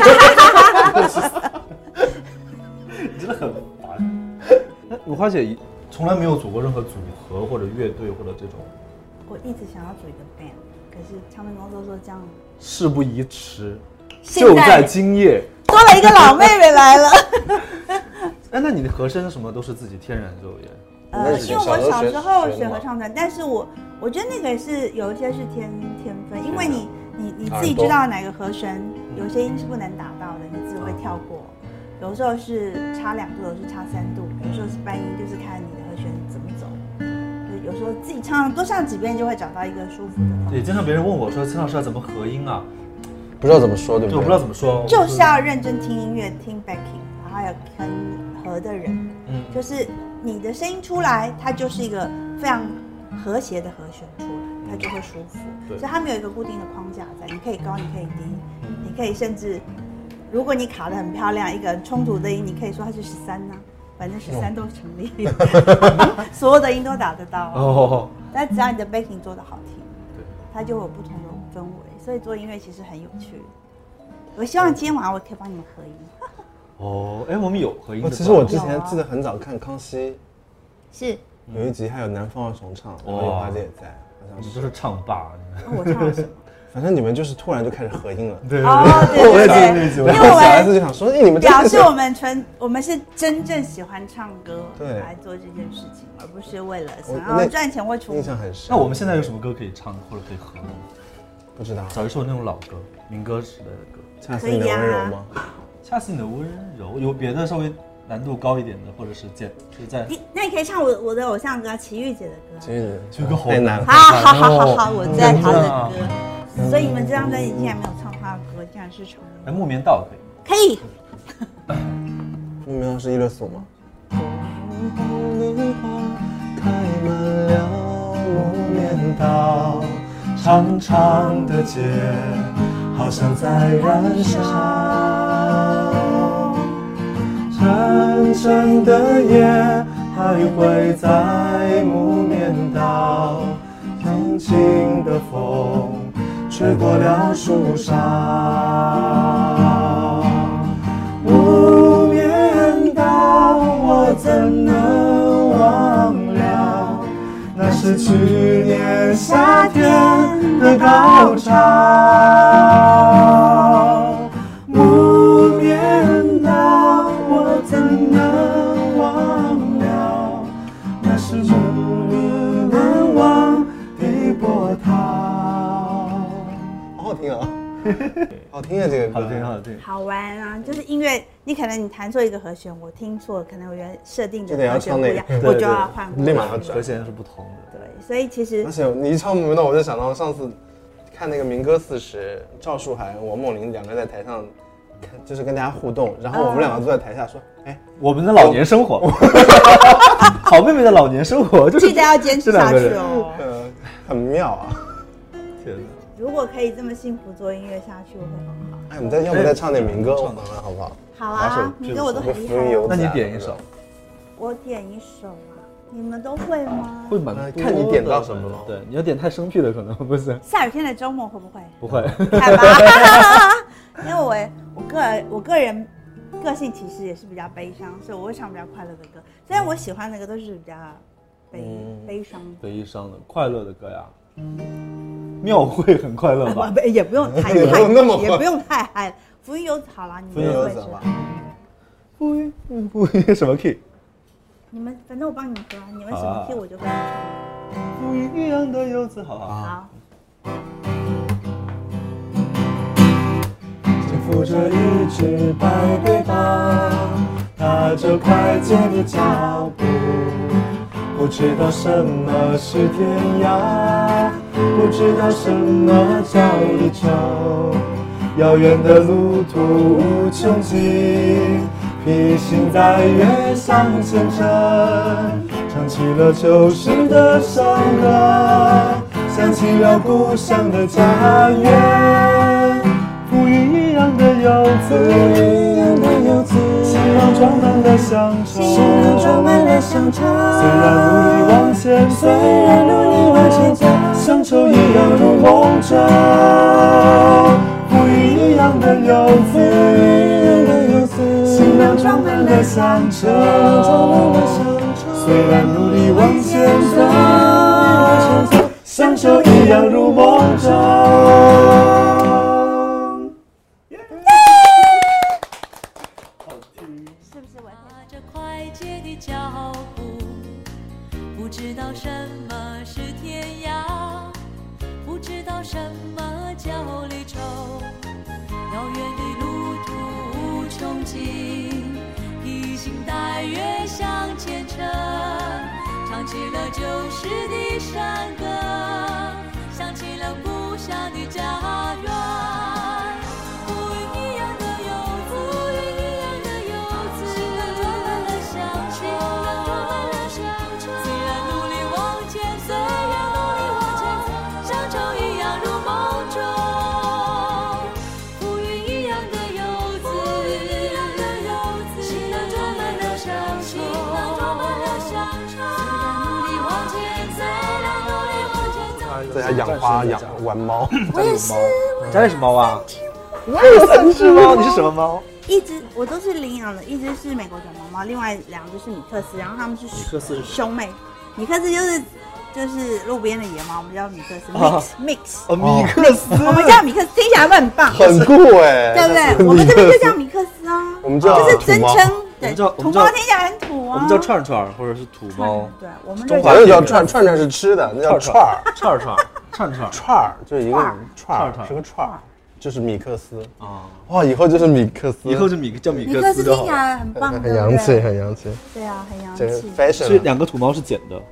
你真的很烦。那五花姐从来没有组过任何组合或者乐队或者这种，我一直想要组一个 band，可是唱片公司说这样事不宜迟，就在今夜。多了一个老妹妹来了。哎，那你的和声什么都是自己天然就也？呃，因为我小时候学合唱团，但是我我觉得那个也是有一些是天天分，因为你你你自己知道哪个和弦，有些音是不能达到的，你自己会跳过。有时候是差两度，有时候是差三度，有时候是半音，就是看你的和弦怎么走。就有时候自己唱多唱几遍，就会找到一个舒服的方对，经常别人问我说：“陈老师要怎么合音啊不知道怎么说，？”对对，不对？我不知道怎么说。就是要认真听音乐，听 backing，然后还有跟合的人，嗯，就是你的声音出来，它就是一个非常和谐的和弦出来，它就会舒服。所以它没有一个固定的框架在，你可以高，你可以低，你可以甚至，如果你卡的很漂亮，一个冲突的音，你可以说它是十三呐，反正十三都成立，所有的音都打得到。哦，但只要你的 backing 做的好听，对，它就会有不同的氛围。所以做音乐其实很有趣。我希望今天晚上我可以帮你们合音。哦，哎，我们有合音其实我之前记得很早看康熙是，有一集，还有南方二重唱，然后有花姐也在，好像是。就是唱霸。哦我唱了什么？反正你们就是突然就开始合音了。对哦，对我也对对，记得那集，因我小孩为我们子就想说，哎，你们表示我们纯，我们是真正喜欢唱歌 对来做这件事情，而不是为了想要赚钱或出印名。象很深。那我们现在有什么歌可以唱或者可以合吗？不知道，找一首那种老歌，民歌时代的歌。恰似你的温柔吗？恰似你的温柔，有别的稍微难度高一点的，或者是简就是在你那你可以唱我我的偶像歌齐豫姐的歌。其实这个好太难了。好好好好好，我在她的歌。所以你们这张专辑竟然没有唱她的歌，竟然是唱哎木棉道可以？可以。木棉道是一乐颂吗？开满了木棉道，长长的街好像在燃烧，沉沉的夜徘徊在木棉道，轻轻的风吹过了树梢。无眠道，我怎能？是去年夏天的高潮。无眠道，我怎能忘了？那是梦里难忘的波涛。好好听啊，好听啊，这个歌好听好听。好玩啊！就是音乐，你可能你弹错一个和弦，我听错，可能我原来设定的和弦不一样我就要换。立马要转和。弦是不同的。对，所以其实而且你一唱木棉道，我就想到上次看那个民歌四十，赵树海、王梦玲两个在台上，就是跟大家互动，然后我们两个坐在台下说，哎，我们的老年生活，好妹妹的老年生活就是记得要坚持 下去哦。嗯，很妙啊。天哪如果可以这么幸福做音乐下去，我会很好。哎，我们再要不再唱点民歌，我们好不好？好啊，民歌我都很厉害。那你点一首，我点一首啊，你们都会吗？会蛮多的呃看你点到什么了对，你要点太生僻的可能不是，下雨天的周末会不会？不会。因为我我个人我个人个性其实也是比较悲伤，所以我会唱比较快乐的歌。虽然我喜欢的歌都是比较悲、嗯悲伤的。悲伤的、快乐的歌呀。庙会很快乐吧？也不用太也不太用那么也不用太嗨。浮云游子好了，你浮云们会知道游子好吧。不嗯不什么 key？你们反正我帮你们说啊，你们什么啊 key 我就跟你说。不一样的游子，好好。好，肩负着一只白背包，踏着快捷的脚步，不知道什么是天涯，不知道什么叫离愁。遥远的路途无穷尽，披星戴月向前程，唱起了旧时的山歌，想起了故乡的家园。浮云一样的游子，一样的游子，行囊装满了乡愁，行囊装满了乡愁。虽然努力往前走，虽然努力往前走，乡愁一样如梦中。浮云一样的游子，一样的游子，行囊装满了乡愁，装满了乡愁。虽然努力往前走，往前走，乡愁一样如梦中。是不是我？踏着快捷的脚步，不知道什么是天涯，不知道什么叫离披星戴月向前程，唱起了旧时的山歌，养花养玩猫，我也是，家里是。猫啊？我有三只猫，你是什么猫？一只我都是领养的，一只是美国短毛猫，另外两只是米克斯，然后他们是米克斯。是兄妹，米克斯就是就是路边的野猫，我们叫米克斯。啊。Mix mix，哦，米克斯。我们叫米克斯，听起来会很棒，很酷哎，对不对？我们这边就叫米克斯啊，我们叫就是尊称，对，我们叫我土们叫猫听起来很土啊，我们叫串串或者是土猫，对，我们中就反正叫串串串是吃的，那叫串儿串串串串 串儿，就是一个串儿串是个串儿，就是米克斯。啊。哇，以后就是米克斯，以后就米叫米米克克斯就好了。斯听起来很棒，很洋气，对很洋气，对啊，很洋这个气，fashion 是两个土猫是捡的，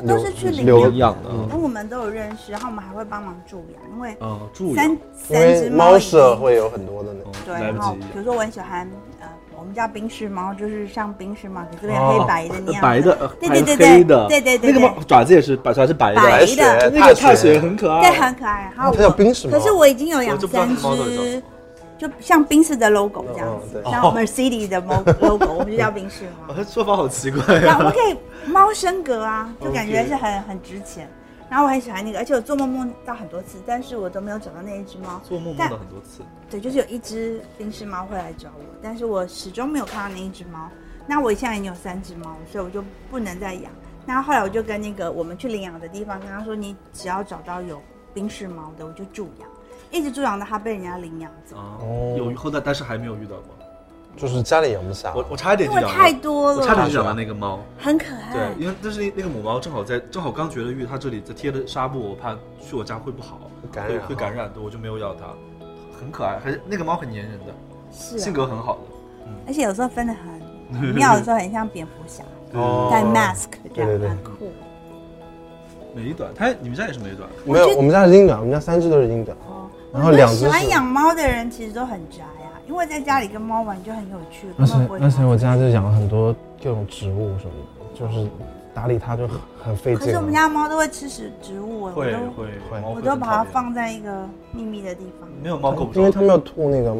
那都是去领留养的。因为我们都有认识，然后我们还会帮忙助养，因为嗯，注三意，三因为只猫舍经会有很多的那种。对，来不然后及比如说我很喜欢呃，我们叫冰室猫，就是像冰室猫，可是有黑白的那样，哦白的，呃对还有对对对黑的，对对对那个猫爪子也是白，爪子白的，白的，那个踏雪很可爱，对，很可爱。然后它叫我冰室猫可是我已经有我养三只，就像冰室的 logo 这样子，像 Mercedes 的 mo- logo，我们就叫冰室猫。哦它说法好奇怪啊。然后我们可以猫升格啊，就感觉是很很值钱。然后我很喜欢那个，而且我做梦梦到很多次，但是我都没有找到那一只猫。做梦梦到很多次，对，就是有一只冰室猫会来找我，但是我始终没有看到那一只猫。那我现在已经有三只猫了，所以我就不能再养。那后来我就跟那个我们去领养的地方跟他说，你只要找到有冰室猫的，我就助养，一直助养到它被人家领养走，啊哦，有后代，但是还没有遇到过。就是家里养不下。我我差一点就养了，太多我差点了，就养了那个猫。很可爱对，。因为但是那那个母猫正好在正好刚绝了育，它这里在贴的纱布，我怕去我家会不好，会感染会感染，的我就没有要它。很可爱，还是那个猫很粘人的，是、性啊，格很好的。而且有时候分的很很 妙的时候，很像蝙蝠侠哦戴 mask 这样，对对对很酷。美短，它你们家也是美短，没有，我们家是英短，我们家三只都是英短，哦，然后两只喜欢养猫的人其实都很宅啊，因为在家里跟猫玩就很有趣，而且而且我家就养了很多各种植物什么的，就是打理它就很很费劲。可是我们家猫都会吃食植物，我会都会会我都把它放在一个秘密的地方。没有猫够不着，因为它们要吐那个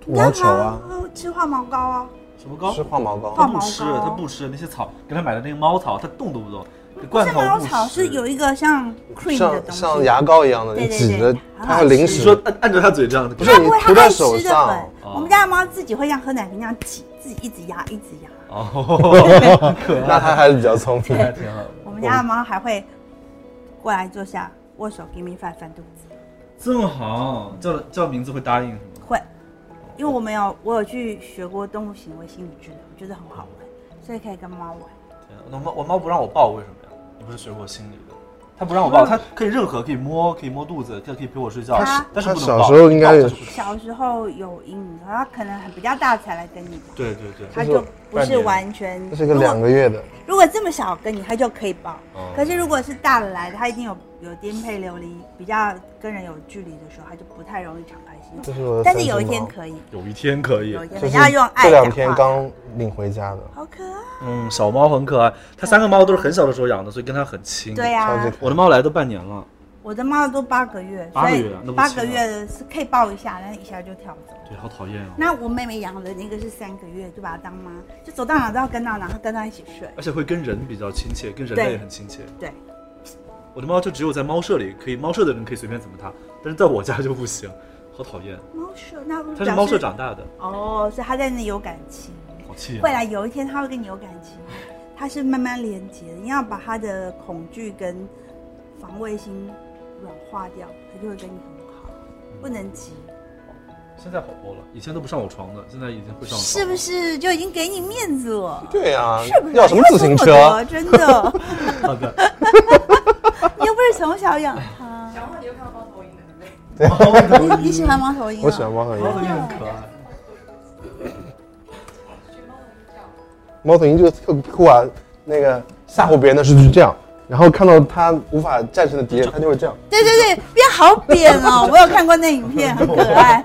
吐毛球啊，吃化毛膏啊，什么膏？吃化毛膏。化毛它不吃，膏它不吃那些草，给它买的那个猫草，它动都不动。不罐头是猫不吃草是有一个像 cream 的像东西，像牙膏一样的，对对你挤着对它会淋你湿。说按按着它嘴这样的，不是它不会，你涂在它爱吃的我们家的猫自己会像喝奶瓶那样挤，自己一直压，一直压。哦，那它还是比较聪明。还挺好的。我们家的猫还会过来坐下握手，give me five 翻肚子，这么好，叫叫名字会答应是吗？会。因为我们有我有去学过动物行为心理治疗，我觉得很好玩，所以可以跟猫玩。我猫我猫不让我抱，为什么不是学过心理的？他不让我抱，他可以任何可以摸，可以摸肚子，他可以陪我睡觉它，但是不能抱。小时候应该抱它就不行小时候有阴影，他可能很比较大才来跟你玩，对对对，他就不是完全。这是一个两个月的，如果这么小跟你，它就可以抱。哦。可是如果是大的来的，它已经有有颠沛流离，比较跟人有距离的时候，它就不太容易敞开心。这。是我的但是有一天可以，有一天可以。有一天就是可以要用爱这两天刚领回家的，好可爱。嗯，小猫很可爱，它三个猫都是很小的时候养的，所以跟它很亲。对啊。呀、我的猫来都半年了，我的猫都八个月，八个所以月八个月的是可以抱一下，但是一下就跳走。对，好讨厌哦。那我妹妹养的那个是三个月，就把它当妈，就走到哪都要跟到哪，跟它一起睡。而且会跟人比较亲切，跟人对类很亲切。对，我的猫就只有在猫舍里可以，猫舍的人可以随便怎么它，但是在我家就不行，好讨厌。猫舍那不它是猫舍长大的，哦，所以它在那里有感情。好气未来有一天它会跟你有感情，它是慢慢连接的。你要把它的恐惧跟防卫心软化掉，它就会跟你很好。不能急，现在好多了，以前都不上我床的，现在已经会上床。是不？是就已经给你面子了？对呀是不，是？要什么自行车？真的，好的，你又不是从小养它。然后你又看到猫头鹰的，对不对？猫头你喜欢猫头鹰、啊？我喜欢猫头猫头鹰，很可爱。学猫头鹰叫。猫头鹰就特酷啊，那个吓唬别人的时候就是这样，然后看到它无法战胜的敌人，它就会这样。对对对，变好扁哦！我有看过那影片，很可爱。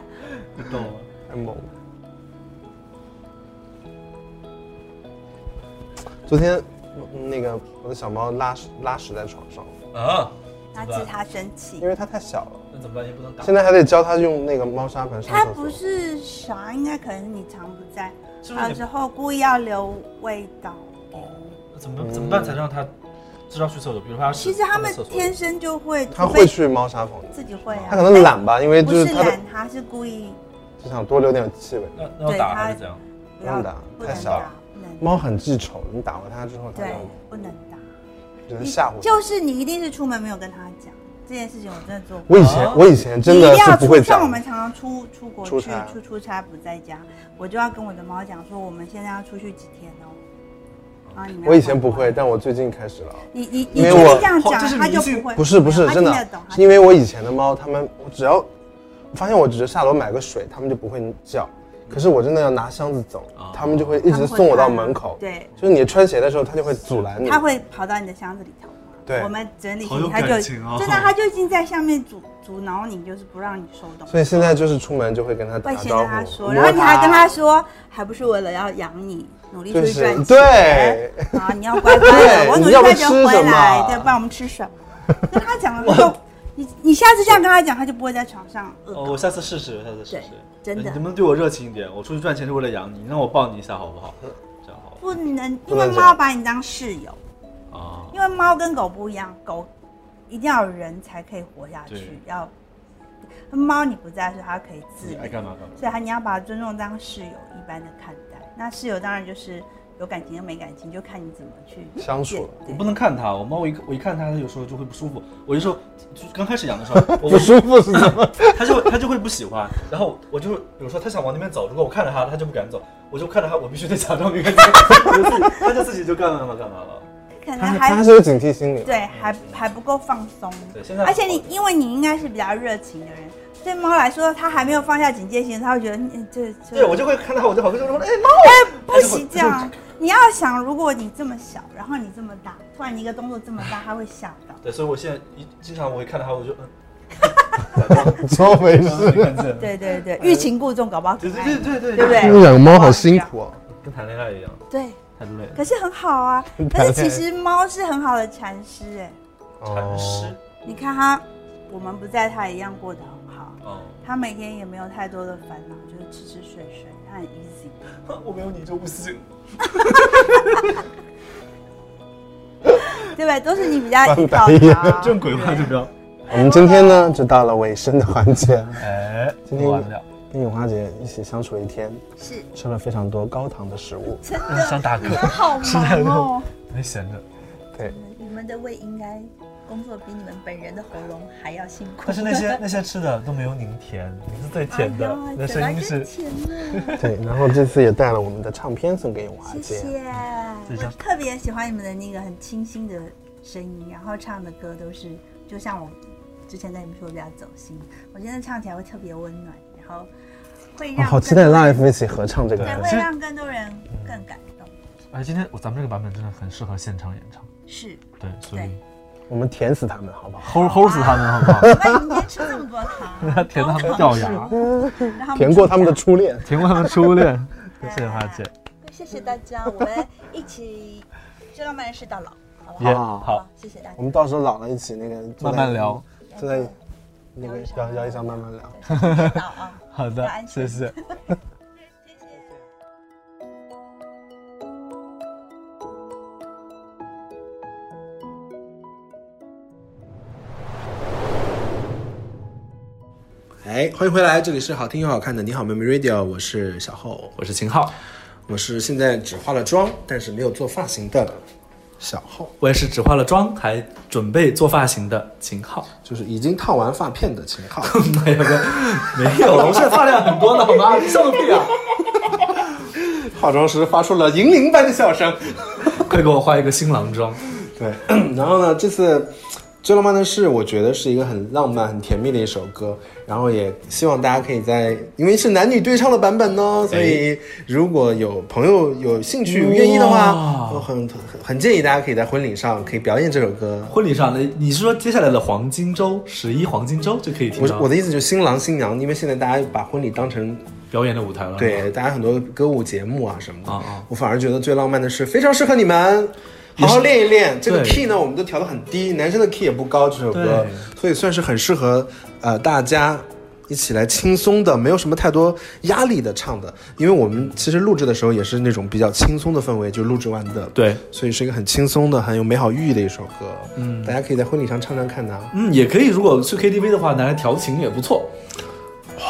你懂吗？太猛了。昨天嗯那个我的小猫拉屎拉屎在床上，啊，那是它生气因，为它太小了，那怎么办？也不能打。现在还得教它用那个猫砂盆上它不。是傻，应该可能是你常不在，是不是你有时候故意要留味道哦。那怎么怎么办才让它知道去厕所？比如说它其实它们天生就会，除非它会去猫砂盆，自己会啊。它可能懒吧，因为不就是是懒，它是故意就想多留点气味。那那要打还是怎样？不用打太小了打，不能猫很记仇，你打过它之后，它对就，不能打。只能吓唬。就是你一定是出门没有跟他讲这件事情，我真的做过。我以前我以前真的是不会讲像我，们常常出出国去出出差不在家，我就要跟我的猫讲说，我们现在要出去几天哦。然后你我以前不会，但我最近开始了。你你你确因为我这样讲哦这是，它就不会。不是不是真的是因为我以前的猫，它们我只要我发现我只是下楼买个水，它们就不会叫。可是我真的要拿箱子走啊，它们就会一直送我到门口。对，就是你穿鞋的时候，它就会阻拦你。它会跑到你的箱子里头我们整理行李，他就哦真的，他就已经在下面阻阻挠你，就是不让你收东西。所以现在就是出门就会跟他打会先招呼，跟他说，摸然后你还跟他说，还不是为了要养你，努力出就是去赚钱。对，啊，你要乖乖的，我努力赚钱回来，么对，不然我们吃什么？跟他讲了之后，你你下次这样跟他讲，他就不会在床上恶哦，我。下次试试，我下次试试。真的你能不能对我热情一点？我出去赚钱是为了养你，你让我抱你一下好不好？这样好不能，因为猫把你当室友，啊。因为猫跟狗不一样，狗一定要有人才可以活下去，要猫你不在的时候，它可以自理你爱，干嘛干嘛。所以它你要把它尊重当室友一般的看待。那室友当然就是有感情跟没感情，就看你怎么去相处了我不能看它，我猫我一我一看它，它有时候就会不舒服。我就说就刚开始养的时候，我不舒服是怎么？它就会它就会不喜欢，然后我就比如说它想往那边走，如果我看着它，它就不敢走，我就看着它，我必须得假装没看见，我就自己它就自己就干嘛干嘛干嘛了。可能它还他是有警惕心理。对，还还不够放松。对，现在而且你因为你应该是比较热情的人，对猫来说，它还没有放下警戒心，它会觉得嗯这这对我就会看到，我就好像就说哎猫，哎不行这样。你要想，如果你这么小，然后你这么大，突然你一个动作这么大，它会吓到。对，所以我现在一经常我会看到它，我就嗯，装没没事。对对对，欲擒故纵，搞不好可对对对对对不对？那养猫好辛苦啊！跟谈恋爱一样，对，太累了。可是很好啊。但是其实猫是很好的禅师哎，禅师哦，你看它，我们不在，它一样过得很好。哦，它每天也没有太多的烦恼，就是吃吃睡睡，它很 easy。我没有你就不行。对不对？都是你比较依靠翻白眼它。这种鬼话就不要。我们今天呢就到了尾声的环节，哎，今天完了，跟永华姐一起相处了一天，是吃了非常多高糖的食物。真的，想打嗝你们好忙哦。没闲着。对，你们的胃应该工作比你们本人的喉咙还要辛苦。但是那些那些吃的都没有您甜，您是最甜的，你的哎呀声音是甜的。对，然后这次也带了我们的唱片送给永华谢姐。谢，谢我特别喜欢你们的那个很清新的声音，然后唱的歌都是就像我之前跟你们说比较走心，我觉得唱起来会特别温暖，然后会哦让好期待 live 一起合唱这个对，歌。会让更多人更感动。哎今天我咱们这个版本真的很适合现场演唱，是，对，所以我们甜死他们，好不好？齁齁死他们好不好？那你们今天吃这么多糖，甜到他们掉牙，然后甜过他们的初恋。甜过他们初恋。谢谢花姐，谢谢大家，我们一起最浪漫的事到老，好不耶好？好，谢谢大家我。们到时候老了一起那个慢慢聊。坐在那个摇摇椅上慢慢聊。早啊，好的。谢谢。哎，欢迎回来，这里是好听又好看的你好妹妹 Radio，我是小厚，我是秦昊，我是现在只化了妆，但是没有做发型的小号，我也是只化了妆，还准备做发型的秦昊。就是已经烫完发片的秦昊。没有没有没有，我现在发量很多的好吗？你笑个屁啊！化妆师发出了银铃般的笑声。快给我画一个新郎妆。对，然后呢，这次最浪漫的事，我觉得是一个很浪漫、很甜蜜的一首歌。然后也希望大家可以在，因为是男女对唱的版本呢，所以如果有朋友有兴趣、愿意的话，我很很很建议大家可以在婚礼上可以表演这首歌。婚礼上的，你是说接下来的黄金周十一黄金周就可以听到我我的意思就是新郎新娘，因为现在大家把婚礼当成表演的舞台了？对大家很多歌舞节目啊什么的，啊啊我反而觉得最浪漫的是非常适合你们。好好练一练，这个 key 呢，我们都调的很低，男生的 key 也不高，这首歌，所以算是很适合呃大家一起来轻松的，没有什么太多压力的唱的。因为我们其实录制的时候也是那种比较轻松的氛围，就录制完的，对，所以是一个很轻松的、很有美好寓意的一首歌。嗯，大家可以在婚礼上唱唱看的、啊。嗯，也可以。如果去 KTV 的话，拿来调情也不错。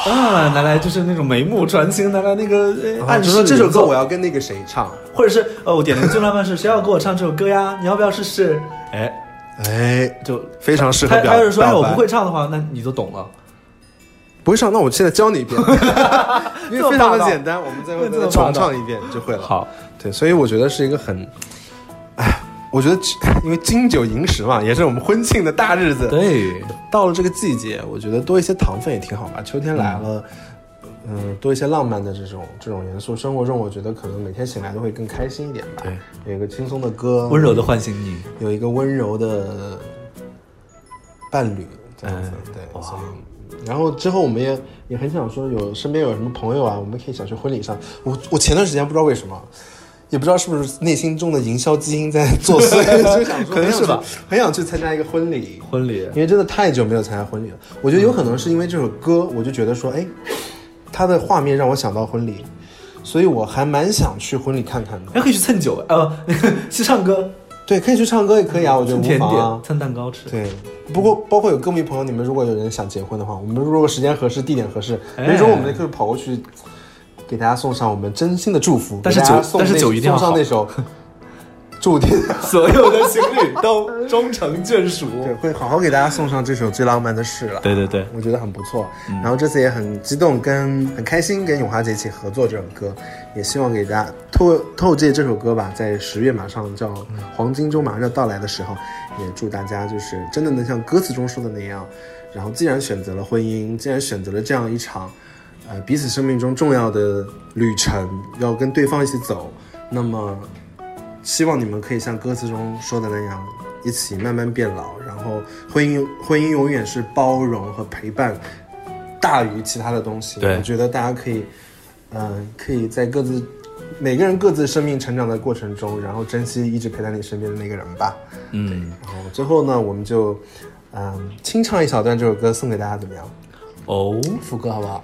啊，拿来就是那种眉目传情，拿来那个呃暗示就说这首歌我要，跟那个谁唱，或者是呃，我点了个最浪漫是谁要给我唱这首歌呀？你要不要试试？哎，哎，就非常适合表。他他要是说哎我不会唱的话，那你就懂了。不会唱，那我现在教你一遍，因为非常的简单，我们再再重唱一遍就会了。好，对，所以我觉得是一个很，哎，我觉得因为金九银十嘛，也是我们婚庆的大日子。，对，到了这个季节，我觉得多一些糖分也挺好吧。秋天来了，嗯，多一些浪漫的这种这种元素，生活中我觉得可能每天醒来都会更开心一点吧。对，有一个轻松的歌，温柔的唤醒你。有一个温柔的伴侣这样子，哎对，哇所以，然后之后我们也也很想说，有身边有什么朋友啊，我们可以想去婚礼上。我我前段时间不知道为什么，也不知道是不是内心中的营销基因在作祟，就想说可能是吧很想去，参加一个婚礼。婚礼因为真的太久没有参加婚礼了，我觉得有可能是因为这首歌，我就觉得说，哎，它的画面让我想到婚礼，所以我还蛮想去婚礼看看的。还可以去蹭酒，呃，去唱歌，对，可以去唱歌也可以啊，我觉得甜无妨啊点，。蹭蛋糕吃。对，不过包括有歌迷朋友，你们如果有人想结婚的话，我们如果时间合适、地点合适，哎没准我们就可以跑过去，给大家送上我们真心的祝福。但是给大家酒但是送那酒一定要送上那首 注定，所有的情侣都终成眷属。对，会好好给大家送上这首最浪漫的事了。对对对，我觉得很不错。然后这次也很激动，跟很开心跟永华姐一起合作这首歌，也希望给大家透透借这首歌吧，在十月马上叫黄金周马上要到来的时候，也祝大家就是真的能像歌词中说的那样，然后既然选择了婚姻，既然选择了这样一场，呃彼此生命中重要的旅程，要跟对方一起走，那么希望你们可以像歌词中说的那样，一起慢慢变老。然后婚姻婚姻永远是包容和陪伴大于其他的东西。对我觉得大家可以，嗯、可以在各自每个人各自生命成长的过程中，然后珍惜一直陪在你身边的那个人吧。嗯，然后最后呢，我们就嗯清唱一小段这首歌送给大家，怎么样？哦，副歌好不好？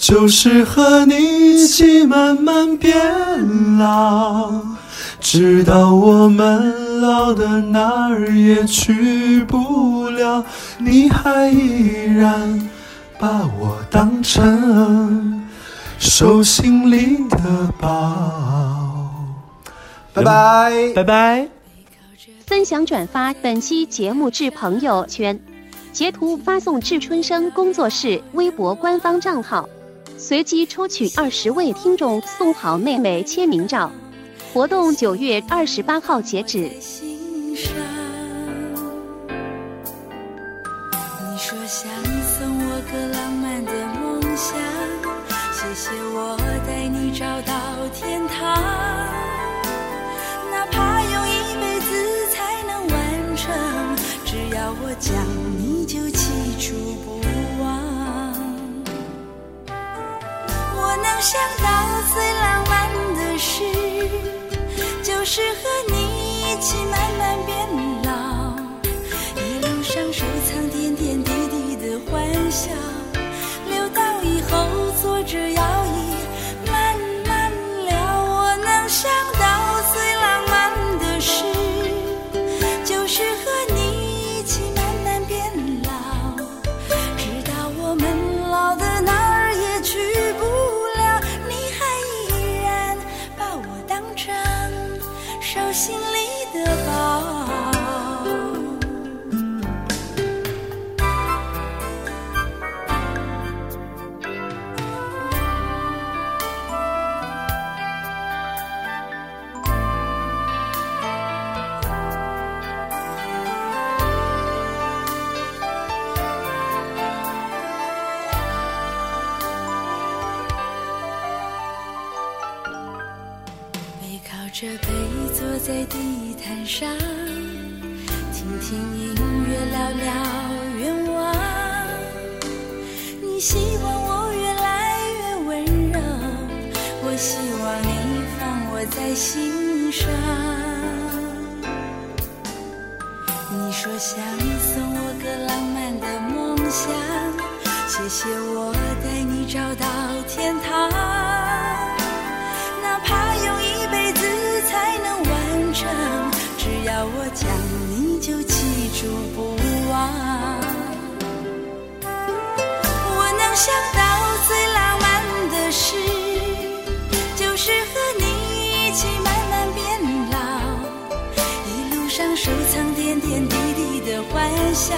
就是和你一起慢慢变老，直到我们老的哪儿也去不了，你还依然把我当成手心里的宝。拜拜。拜拜。分享转发本期节目至朋友圈，截图发送至春生工作室微博官方账号，随机抽取二十位听众送好妹妹签名照。活动九月二十八号截止。想到最浪漫的事，就是和你一起慢谢谢我带你找到天堂。哪怕用一辈子才能完成，只要我讲，你就记住不忘。我能想到最浪漫的事，就是和你一起慢慢变老，一路上收藏点点滴滴的欢笑，